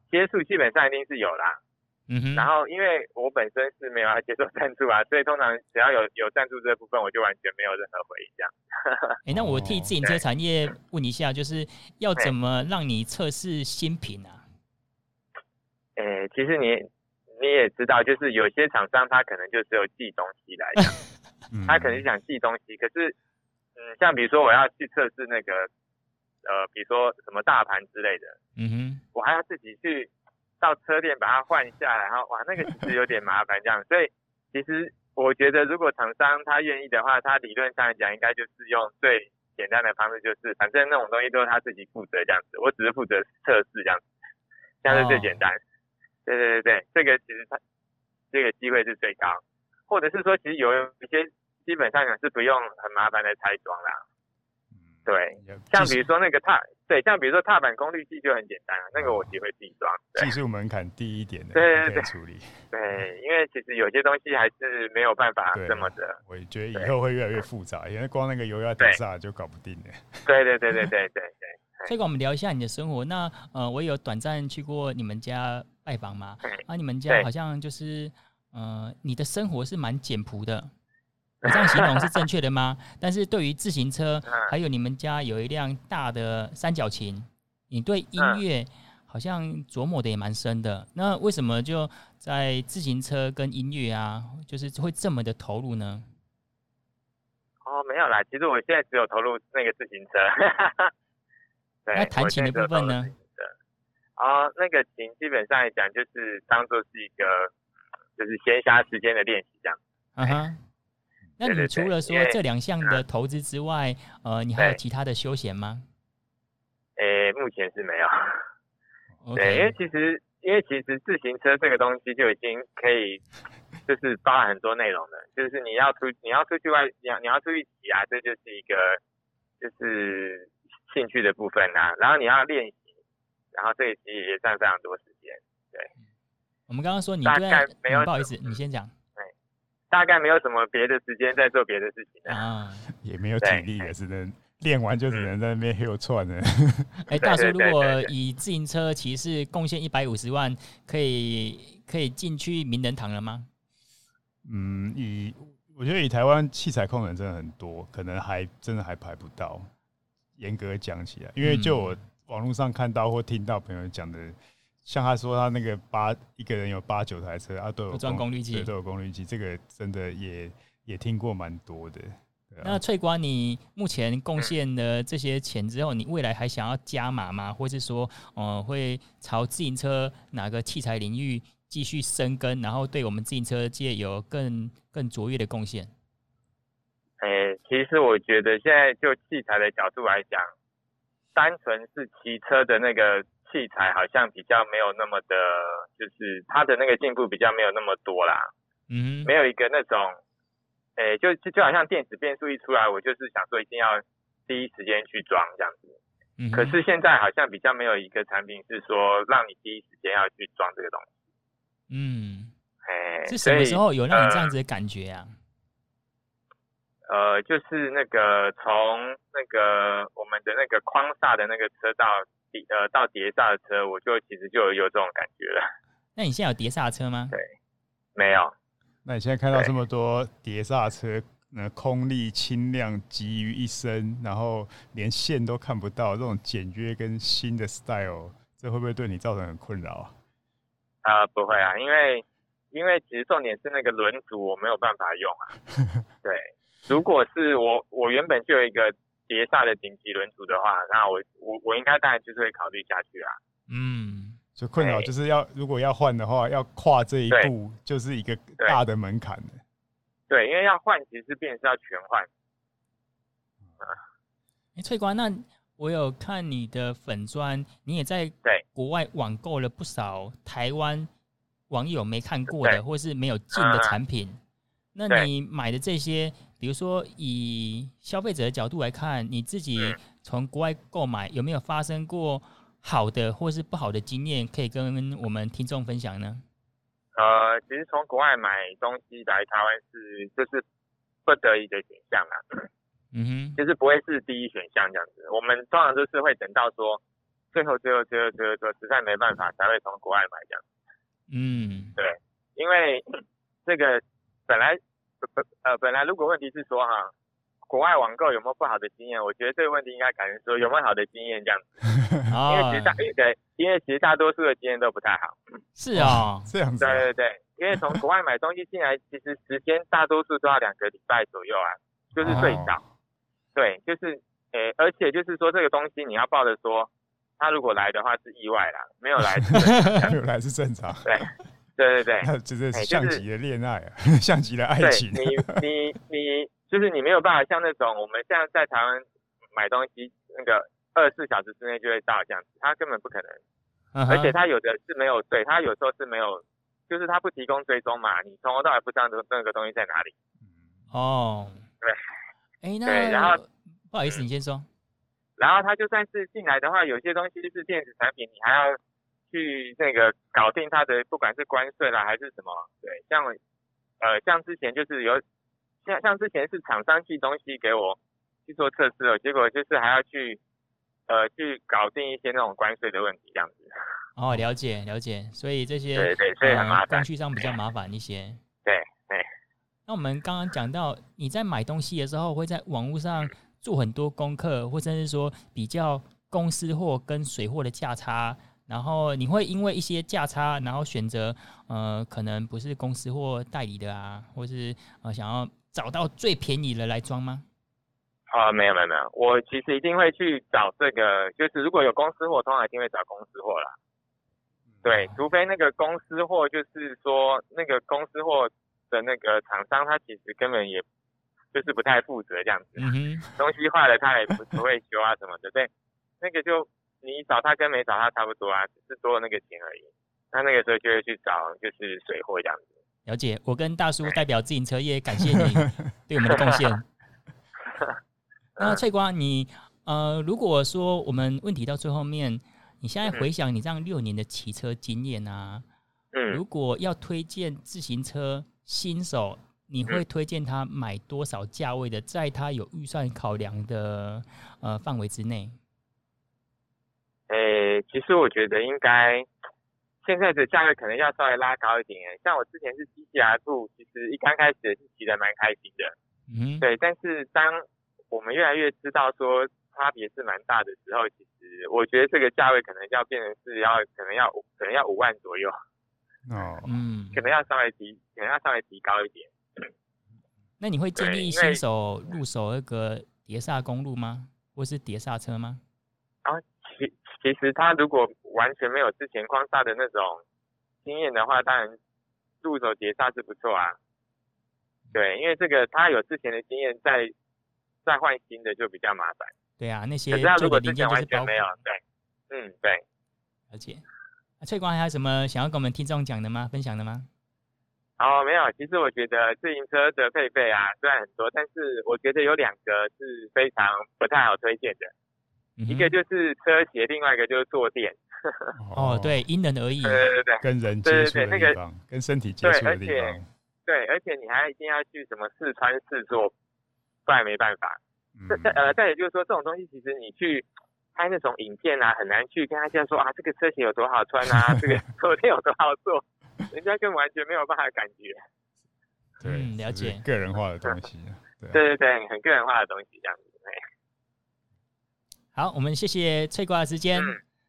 接触基本上一定是有啦。嗯哼。然后因为我本身是没有要接受赞助啊，[laughs] 所以通常只要有有赞助这部分，我就完全没有任何回应这样。哎、欸，那我替自行车产业问一下，就是要怎么让你测试新品啊？诶、欸，其实你你也知道，就是有些厂商他可能就只有寄东西来讲，[laughs] 他可能想寄东西，可是嗯，像比如说我要去测试那个。呃，比如说什么大盘之类的，嗯哼，我还要自己去到车店把它换下来，然后哇，那个其实有点麻烦这样。所以其实我觉得，如果厂商他愿意的话，他理论上来讲，应该就是用最简单的方式，就是反正那种东西都是他自己负责这样子，我只是负责测试这样子，这样是最简单。Oh. 对对对对，这个其实它这个机会是最高，或者是说，其实有一些基本上讲是不用很麻烦的拆装啦。对，像比如说那个踏，对，像比如说踏板功率计就很简单啊，那个我只会自己装。技术门槛低一点的，对对对，处理。对，因为其实有些东西还是没有办法这么的。我也觉得以后会越来越复杂，因为光那个油压碟刹就搞不定了。对对对对对对对。所以，我们聊一下你的生活。那呃，我有短暂去过你们家拜访吗？啊，你们家好像就是呃，你的生活是蛮简朴的。我这样形容是正确的吗？[laughs] 但是对于自行车，还有你们家有一辆大的三角琴，你对音乐好像琢磨的也蛮深的。那为什么就在自行车跟音乐啊，就是会这么的投入呢？哦，没有啦，其实我现在只有投入那个自行车。[laughs] 对，那弹琴的部分呢？啊、哦，那个琴基本上来讲，就是当做是一个，就是闲暇时间的练习这样。嗯哼。那你除了说这两项的投资之外，呃，你还有其他的休闲吗？诶、欸，目前是没有。对，因为其实，因为其实自行车这个东西就已经可以，[laughs] 就是包含很多内容了。就是你要出，你要出去外，你要你要出去骑啊，这就是一个，就是兴趣的部分啊。然后你要练习，然后这一期也占非常多时间。对，我们刚刚说你大概没有、嗯，不好意思，你先讲。大概没有什么别的时间在做别的事情啊，也没有体力也只能练完就只能在那边溜窜了。[laughs] 哎、欸，大叔，如果以自行车骑士贡献一百五十万，可以可以进去名人堂了吗？嗯，以我觉得以台湾器材控人真的很多，可能还真的还排不到。严格讲起来，因为就我网络上看到或听到朋友讲的。像他说他那个八一个人有八九台车啊，都有装功率计，都有功率计，这个真的也也听过蛮多的。啊、那翠瓜，你目前贡献了这些钱之后，你未来还想要加码吗？或是说，呃，会朝自行车哪个器材领域继续深耕，然后对我们自行车界有更更卓越的贡献？哎、欸，其实我觉得现在就器材的角度来讲，单纯是骑车的那个。器材好像比较没有那么的，就是它的那个进步比较没有那么多啦。嗯，没有一个那种，诶、欸，就就就好像电子变速一出来，我就是想说一定要第一时间去装这样子。嗯，可是现在好像比较没有一个产品是说让你第一时间要去装这个东西。嗯，哎，是什么时候有让你这样子的感觉啊？呃，呃就是那个从那个我们的那个框刹的那个车道。呃，到碟刹的车，我就其实就有，这种感觉了。那你现在有碟刹车吗？对，没有。那你现在看到这么多碟刹车，那空力轻量集于一身，然后连线都看不到，这种简约跟新的 style，这会不会对你造成很困扰啊？啊、呃，不会啊，因为因为其实重点是那个轮组我没有办法用啊。[laughs] 对，如果是我我原本就有一个。碟刹的顶级轮组的话，那我我我应该当然就是会考虑下去啊。嗯，就困扰就是要如果要换的话，要跨这一步就是一个大的门槛。对，因为要换其实变成是要全换。哎、欸，翠瓜，那我有看你的粉砖，你也在对国外网购了不少台湾网友没看过的或是没有进的产品。那你买的这些？比如说，以消费者的角度来看，你自己从国外购买有没有发生过好的或是不好的经验，可以跟我们听众分享呢？呃，其实从国外买东西来台湾是就是不得已的选项啦，嗯哼，就是不会是第一选项这样子。我们通常都是会等到说最后最后最后最后说实在没办法才会从国外买这样。嗯。对，因为这个本来本呃本来如果问题是说哈。国外网购有没有不好的经验？我觉得这个问题应该改成说有没有好的经验这样子，[laughs] 因为其实大对，因为其实大多数的经验都不太好。是啊，这样子。对对对，因为从国外买东西进来，其实时间大多数都要两个礼拜左右啊，就是最少。对，就是诶，而且就是说这个东西你要抱着说，他如果来的话是意外啦，没有来是 [laughs] 没有来是正常。对对对对，[laughs] 就是像极了恋爱啊，像极了爱情。你你你。就是你没有办法像那种我们现在在台湾买东西，那个二十四小时之内就会到这样子，他根本不可能。Uh huh. 而且他有的是没有，对，他有时候是没有，就是他不提供追踪嘛，你从头到尾不知道那个那个东西在哪里。哦，对，哎，那对，然后不好意思，你先说。然后他就算是进来的话，有些东西是电子产品，你还要去那个搞定它的，不管是关税啦还是什么，对，像呃像之前就是有。像像之前是厂商寄东西给我去做测试了，结果就是还要去呃去搞定一些那种关税的问题这样子。哦，了解了解，所以这些对对，所以很麻烦，工序上比较麻烦一些。对对。那我们刚刚讲到你在买东西的时候，会在网络上做很多功课，或者是说比较公司货跟水货的价差，然后你会因为一些价差，然后选择呃可能不是公司或代理的啊，或是呃想要。找到最便宜的来装吗？啊、哦，没有没有没有，我其实一定会去找这个，就是如果有公司货，通常一定会找公司货啦。对，除非那个公司货，就是说那个公司货的那个厂商，他其实根本也就是不太负责这样子。嗯。东西坏了，他也不不会修啊什么的。对，那个就你找他跟没找他差不多啊，只是多了那个钱而已。那那个时候就会去找就是水货这样子。了解，我跟大叔代表自行车业感谢你 [laughs] 对我们的贡献。[laughs] 那翠瓜，你呃，如果说我们问题到最后面，你现在回想你这样六年的骑车经验啊，嗯，如果要推荐自行车新手，你会推荐他买多少价位的，在他有预算考量的呃范围之内？其实我觉得应该。现在的价位可能要稍微拉高一点，像我之前是 GT-R2，其实一刚开始也是骑得蛮开心的，嗯，对。但是当我们越来越知道说差别是蛮大的时候，其实我觉得这个价位可能要变成是要可能要可能要五万左右，哦，嗯，可能要稍微提，可能要稍微提高一点。那你会建议新手入手那个碟刹公路吗？或是碟刹车吗？啊，其其实他如果完全没有之前框刹的那种经验的话，当然入手碟刹是不错啊。对，因为这个他有之前的经验，再再换新的就比较麻烦。对啊，那些可是他如果之前完全没有，对，嗯，对。而且，翠光还有什么想要跟我们听众讲的吗？分享的吗？哦，没有。其实我觉得自行车的配备啊，虽然很多，但是我觉得有两个是非常不太好推荐的。嗯、一个就是车鞋，另外一个就是坐垫。哦，对，因人而异。对对对，跟人接触的地方，那个、跟身体接触的地方。对，对，而且你还一定要去什么试穿试坐，不然没办法。再再、嗯、呃，再也就是说，这种东西其实你去拍那种影片啊，很难去跟他这样说啊，这个车鞋有多好穿啊，[laughs] 这个坐垫有多好坐，人家根本完全没有办法感觉。对，嗯、了解。个人化的东西。对对对，很个人化的东西，这样子。好，我们谢谢翠瓜的时间。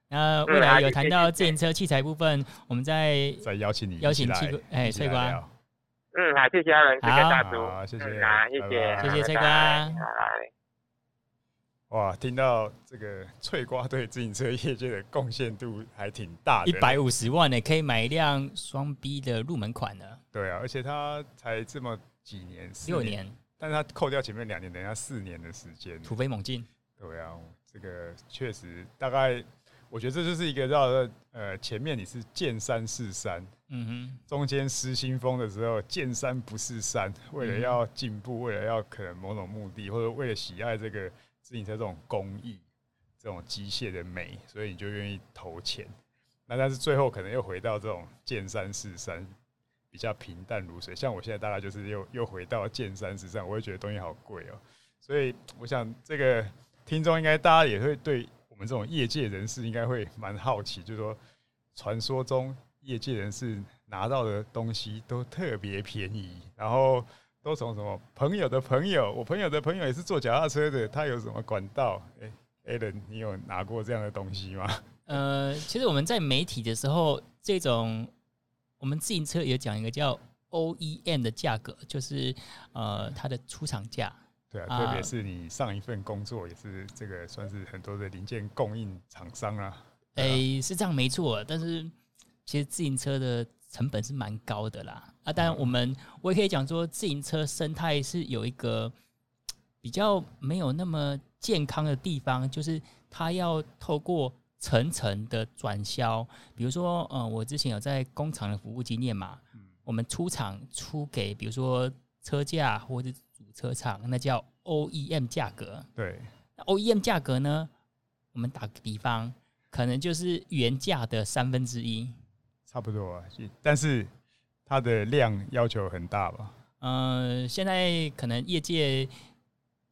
那、嗯、未来有谈到自行车器材部分，嗯、我们再再邀请你邀请翠哎翠瓜。嗯，好，谢谢阿伦，谢谢大叔，好，谢谢，嗯、好，谢谢，翠瓜。哇，听到这个翠瓜对自行车业界的贡献度还挺大的，一百五十万呢，可以买一辆双 B 的入门款的。对啊，而且他才这么几年，六年，但是他扣掉前面两年，等下四年的时间，突飞猛进。对啊。这个确实，大概我觉得这就是一个绕呃，前面你是见山是山，嗯哼，中间失心疯的时候见山不是山，为了要进步，为了要可能某种目的，或者为了喜爱这个自行车这种工艺、这种机械的美，所以你就愿意投钱。那但是最后可能又回到这种见山是山，比较平淡如水。像我现在大概就是又又回到见山是山，我会觉得东西好贵哦。所以我想这个。听众应该大家也会对我们这种业界人士应该会蛮好奇，就是说，传说中业界人士拿到的东西都特别便宜，然后都从什么朋友的朋友，我朋友的朋友也是坐脚踏车的，他有什么管道？哎、欸、，Alan，你有拿过这样的东西吗？呃，其实我们在媒体的时候，这种我们自行车也讲一个叫 OEM 的价格，就是呃它的出厂价。对啊，特别是你上一份工作也是这个，算是很多的零件供应厂商啊。哎、欸，是这样没错，但是其实自行车的成本是蛮高的啦。啊，当然我们我也可以讲说，自行车生态是有一个比较没有那么健康的地方，就是它要透过层层的转销。比如说，嗯、呃，我之前有在工厂的服务经验嘛，我们出厂出给比如说车架或者。车厂那叫 OEM 价格，对，OEM 价格呢，我们打个比方，可能就是原价的三分之一，差不多啊。但是它的量要求很大吧？嗯、呃，现在可能业界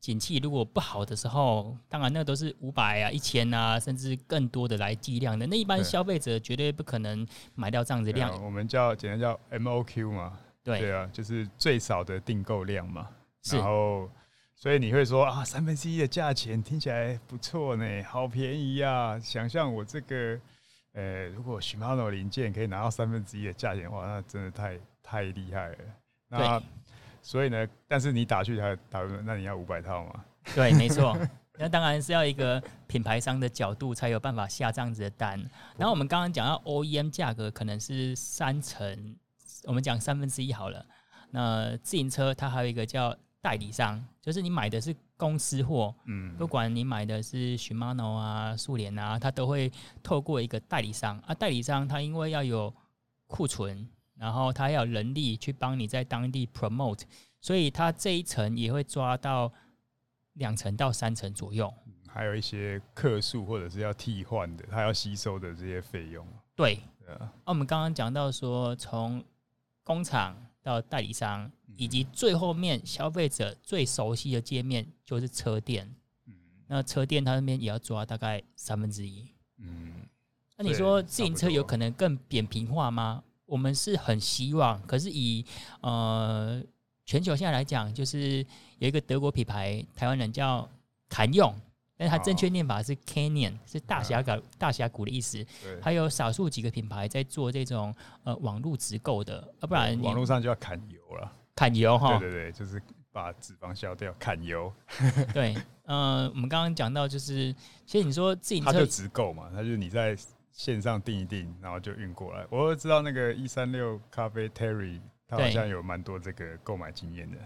景气如果不好的时候，当然那都是五百啊、一千啊，甚至更多的来计量的。那一般消费者绝对不可能买到这样子量。啊、我们叫简单叫 MOQ 嘛，对对啊，就是最少的订购量嘛。是然后，所以你会说啊，三分之一的价钱听起来不错呢，好便宜啊！想象我这个，呃，如果 Shimano 零件可以拿到三分之一的价钱的话，那真的太太厉害了。那所以呢，但是你打去他打，那你要五百套吗？对，没错。[laughs] 那当然是要一个品牌商的角度才有办法下这样子的单。然后我们刚刚讲到 OEM 价格可能是三成，我们讲三分之一好了。那自行车它还有一个叫代理商就是你买的是公司货，嗯，不管你买的是 Shimano 啊、速联啊，它都会透过一个代理商啊。代理商他因为要有库存，然后他要有人力去帮你在当地 promote，所以他这一层也会抓到两层到三层左右。还有一些客数或者是要替换的，他要吸收的这些费用。对，啊，啊，我们刚刚讲到说从工厂。到代理商，以及最后面消费者最熟悉的界面就是车店。嗯，那车店他那边也要抓大概三分之一。嗯，那你说自行车有可能更扁平化吗？我们是很希望，可是以呃全球现在来讲，就是有一个德国品牌，台湾人叫谭用。但它正确念法是 Canyon，是大峡谷，大峡谷的意思。对，还有少数几个品牌在做这种呃网络直购的，啊，不然网络上就要砍油了。砍油哈，对对对，就是把脂肪消掉，砍油。[laughs] 对，嗯、呃，我们刚刚讲到就是，其实你说自行车，它就直购嘛，它就是你在线上订一订，然后就运过来。我知道那个一三六咖啡 Terry，他好像有蛮多这个购买经验的。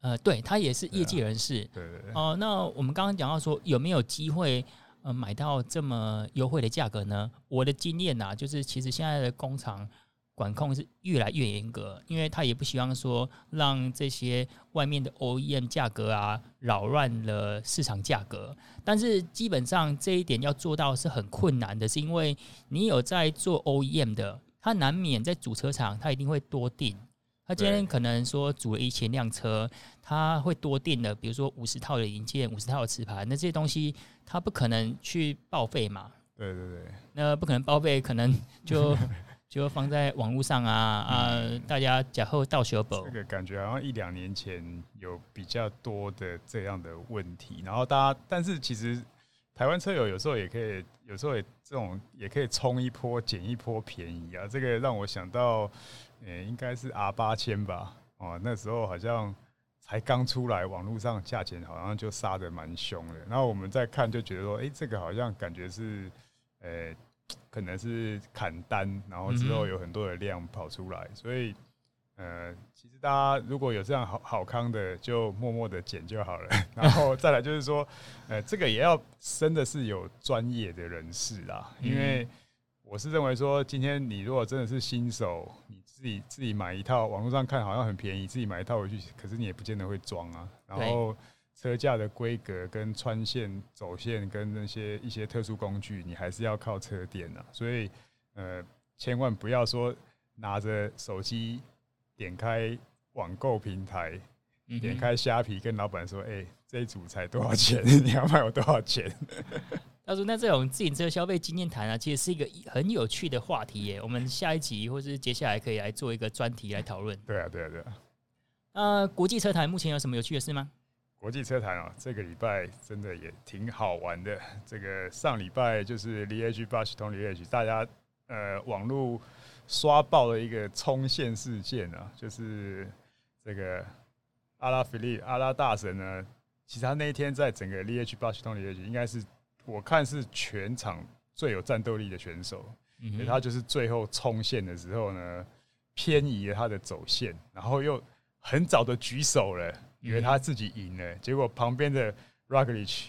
呃，对，他也是业界人士。对对对。哦、呃，那我们刚刚讲到说，有没有机会呃买到这么优惠的价格呢？我的经验呐、啊，就是其实现在的工厂管控是越来越严格，因为他也不希望说让这些外面的 OEM 价格啊扰乱了市场价格。但是基本上这一点要做到是很困难的，是因为你有在做 OEM 的，他难免在主车厂他一定会多订。他今天可能说组了一千辆车，他会多订的，比如说五十套的零件、五十套的磁盘，那这些东西他不可能去报废嘛？对对对，那不可能报废，可能 [laughs] 就就放在网络上啊啊，大家假后到修补。这个感觉好像一两年前有比较多的这样的问题，然后大家，但是其实台湾车友有时候也可以，有时候也这种也可以冲一波捡一波便宜啊，这个让我想到。诶、欸，应该是 R 八千吧？哦，那时候好像才刚出来，网络上价钱好像就杀的蛮凶的。然后我们再看，就觉得说，哎、欸，这个好像感觉是，诶、欸，可能是砍单，然后之后有很多的量跑出来。所以，呃，其实大家如果有这样好好康的，就默默的捡就好了。[laughs] 然后再来就是说，呃，这个也要真的是有专业的人士啦，因为。我是认为说，今天你如果真的是新手，你自己自己买一套，网络上看好像很便宜，自己买一套回去，可是你也不见得会装啊。然后车架的规格跟穿线、走线跟那些一些特殊工具，你还是要靠车店啊。所以，呃，千万不要说拿着手机点开网购平台，点开虾皮跟老板说：“哎，这一组才多少钱？[laughs] 你要卖我多少钱？” [laughs] 他说：“那这种自行车消费经验谈啊，其实是一个很有趣的话题耶。我们下一集或是接下来可以来做一个专题来讨论。”对啊，对啊，对啊。呃，国际车坛目前有什么有趣的事吗？国际车坛啊，这个礼拜真的也挺好玩的。这个上礼拜就是 Liège-Bastogne-Liège，大家呃网络刷爆了一个冲线事件啊，就是这个阿拉菲利阿拉大神呢，其实他那一天在整个 Liège-Bastogne-Liège 应该是我看是全场最有战斗力的选手，嗯，所以他就是最后冲线的时候呢，偏移了他的走线，然后又。很早的举手了，以为他自己赢了，结果旁边的 Roglic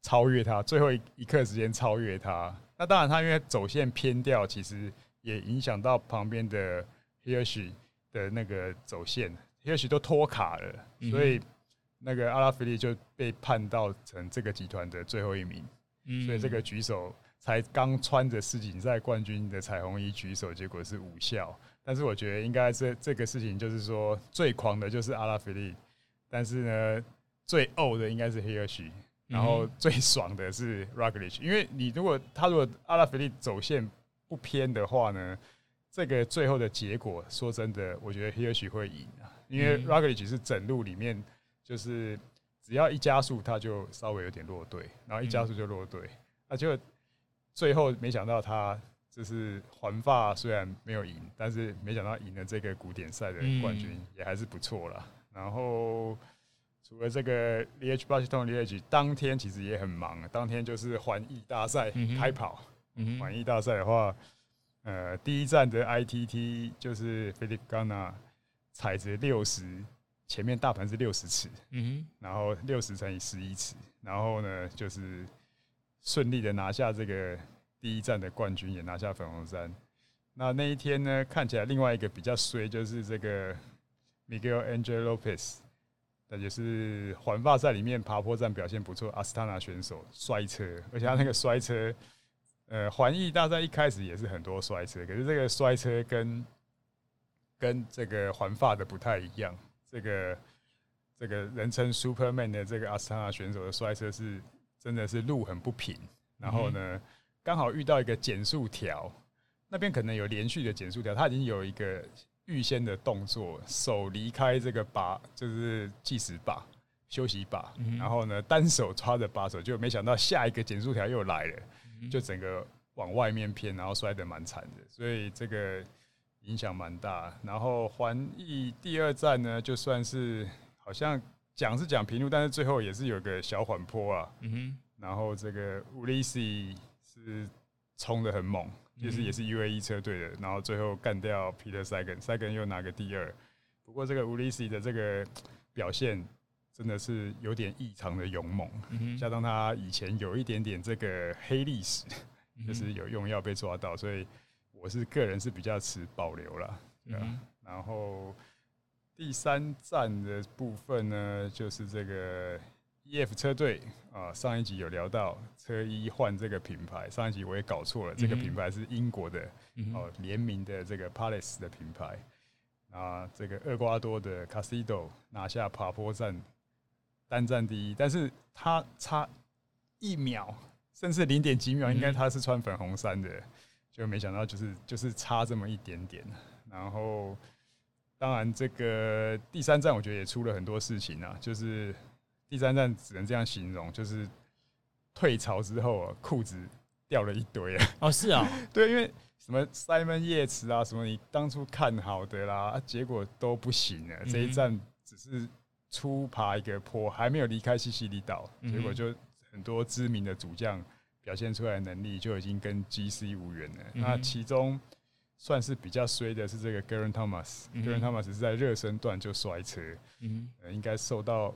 超越他，最后一一刻时间超越他。那当然，他因为走线偏掉，其实也影响到旁边的 Hirschi 的那个走线，Hirschi 都脱卡了，所以那个阿拉菲利就被判到成这个集团的最后一名。所以这个举手才刚穿着世锦赛冠军的彩虹衣举手，结果是无效。但是我觉得应该这这个事情就是说，最狂的就是阿拉菲利，但是呢，最呕的应该是黑尔许，然后最爽的是 Roglic，因为你如果他如果阿拉菲利走线不偏的话呢，这个最后的结果说真的，我觉得黑尔许会赢啊，因为 Roglic 是整路里面就是只要一加速他就稍微有点落队，然后一加速就落队，那就最后没想到他。就是环法虽然没有赢，但是没想到赢了这个古典赛的冠军也还是不错啦。然后除了这个 Liège-Bastogne-Liège 当天其实也很忙，当天就是环意大赛开跑。环意大赛的话，呃，第一站的 ITT 就是 Philippe Ganna 踩着六十，前面大盘是六十尺，嗯然后六十乘以十一尺，然后呢就是顺利的拿下这个。第一站的冠军也拿下粉红衫。那那一天呢，看起来另外一个比较衰就是这个 Miguel Angel Lopez，那也是环法赛里面爬坡站表现不错，阿斯塔纳选手摔车，而且他那个摔车，呃，环意大赛一开始也是很多摔车，可是这个摔车跟跟这个环法的不太一样。这个这个人称 Superman 的这个阿斯塔纳选手的摔车是真的是路很不平，然后呢。刚好遇到一个减速条，那边可能有连续的减速条，他已经有一个预先的动作，手离开这个把，就是计时把、休息把，然后呢单手抓着把手，就没想到下一个减速条又来了，就整个往外面偏，然后摔得蛮惨的，所以这个影响蛮大。然后环意第二站呢，就算是好像讲是讲平路，但是最后也是有个小缓坡啊。嗯哼然后这个乌利西。是冲的很猛，就是也是 UAE 车队的，然后最后干掉 Peter Sagan，Sagan 又拿个第二。不过这个 Ulissi 的这个表现真的是有点异常的勇猛，加上他以前有一点点这个黑历史，就是有用药被抓到，所以我是个人是比较持保留了。嗯然后第三站的部分呢，就是这个。E.F 车队啊，上一集有聊到车衣换这个品牌，上一集我也搞错了，这个品牌是英国的哦，联名的这个 Palace 的品牌啊，这个厄瓜多的 Casido 拿下爬坡站单站第一，但是他差一秒，甚至零点几秒，应该他是穿粉红衫的，就没想到就是就是差这么一点点，然后当然这个第三站我觉得也出了很多事情啊，就是。第三站只能这样形容，就是退潮之后啊，裤子掉了一堆啊！哦，是啊，[laughs] 对，因为什么 Simon Yates 啊，什么你当初看好的啦，啊、结果都不行了。这一站只是初爬一个坡，还没有离开西西里岛，结果就很多知名的主将表现出来的能力就已经跟 GC 无缘了。那其中算是比较衰的是这个 Thomas 是在热身段就摔车，嗯，应该受到。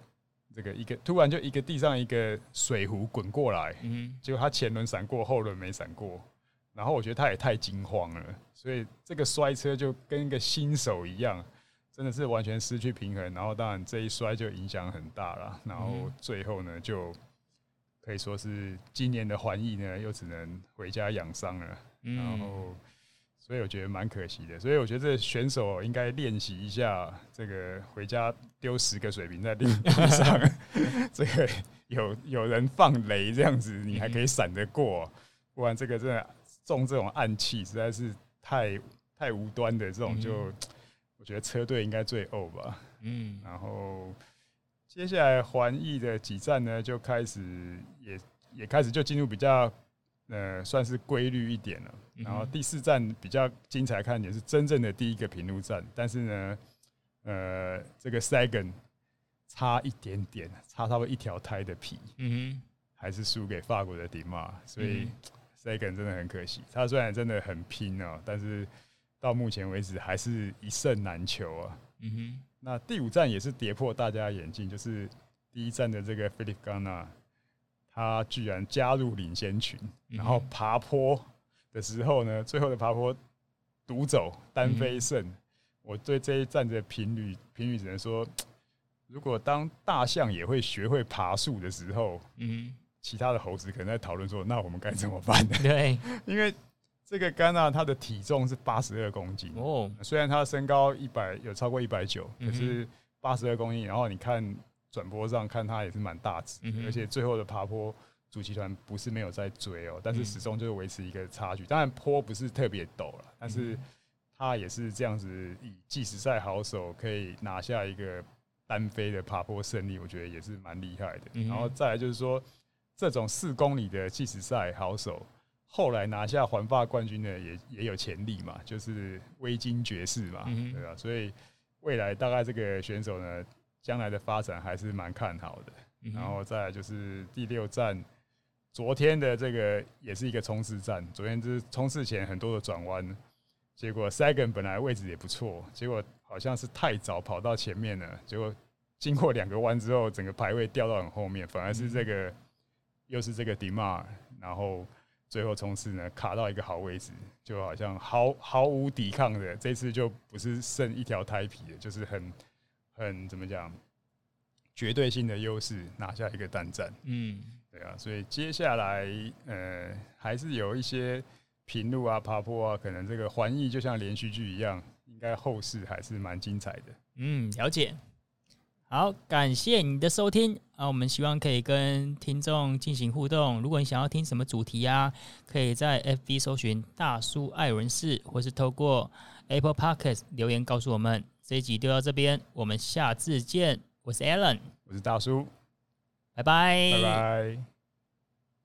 这个一个突然就一个地上一个水壶滚过来，结果他前轮闪过，后轮没闪过，然后我觉得他也太惊慌了，所以这个摔车就跟一个新手一样，真的是完全失去平衡，然后当然这一摔就影响很大了，然后最后呢就可以说是今年的环意呢又只能回家养伤了，然后。所以我觉得蛮可惜的。所以我觉得这选手应该练习一下，这个回家丢十个水瓶在地上，[laughs] 这个有有人放雷这样子，你还可以闪得过。不然这个真的中这种暗器实在是太太无端的这种，就 [tsk] 我觉得车队应该最欧吧。嗯，然后接下来环意的几站呢，就开始也也开始就进入比较。呃，算是规律一点了。然后第四站比较精彩看点是真正的第一个平路站，但是呢，呃，这个 Sagan 差一点点，差差不多一条胎的皮，嗯哼，还是输给法国的迪马，所以 Sagan 真的很可惜。他虽然真的很拼哦，但是到目前为止还是一胜难求啊。嗯哼，那第五站也是跌破大家眼镜，就是第一站的这个 Philippe Gana。他居然加入领先群，然后爬坡的时候呢，最后的爬坡独走单飞胜。我对这一站的评语评语只能说，如果当大象也会学会爬树的时候，嗯，其他的猴子可能在讨论说，那我们该怎么办呢？对，[laughs] 因为这个甘纳他的体重是八十二公斤哦，虽然他的身高一百有超过一百九，可是八十二公斤，然后你看。转播上看他也是蛮大只，而且最后的爬坡主集团不是没有在追哦，但是始终就是维持一个差距。当然坡不是特别陡了，但是他也是这样子以计时赛好手可以拿下一个单飞的爬坡胜利，我觉得也是蛮厉害的。然后再来就是说，这种四公里的计时赛好手，后来拿下环法冠军的也也有潜力嘛，就是威金爵士嘛，对吧？所以未来大概这个选手呢。将来的发展还是蛮看好的，然后再来就是第六站，昨天的这个也是一个冲刺战。昨天就是冲刺前很多的转弯，结果 Sagan 本来位置也不错，结果好像是太早跑到前面了，结果经过两个弯之后，整个排位掉到很后面，反而是这个又是这个 Démare，然后最后冲刺呢卡到一个好位置，就好像毫毫无抵抗的，这次就不是剩一条胎皮的，就是很。很怎么讲？绝对性的优势拿下一个单站，嗯，对啊，所以接下来呃还是有一些平路啊、爬坡啊，可能这个环意就像连续剧一样，应该后市还是蛮精彩的。嗯，了解。好，感谢你的收听啊！我们希望可以跟听众进行互动。如果你想要听什么主题啊，可以在 FB 搜寻大叔爱轮事，或是透过 Apple Podcast 留言告诉我们。这一集就到这边，我们下次见。我是 Alan，我是大叔，拜拜，拜拜。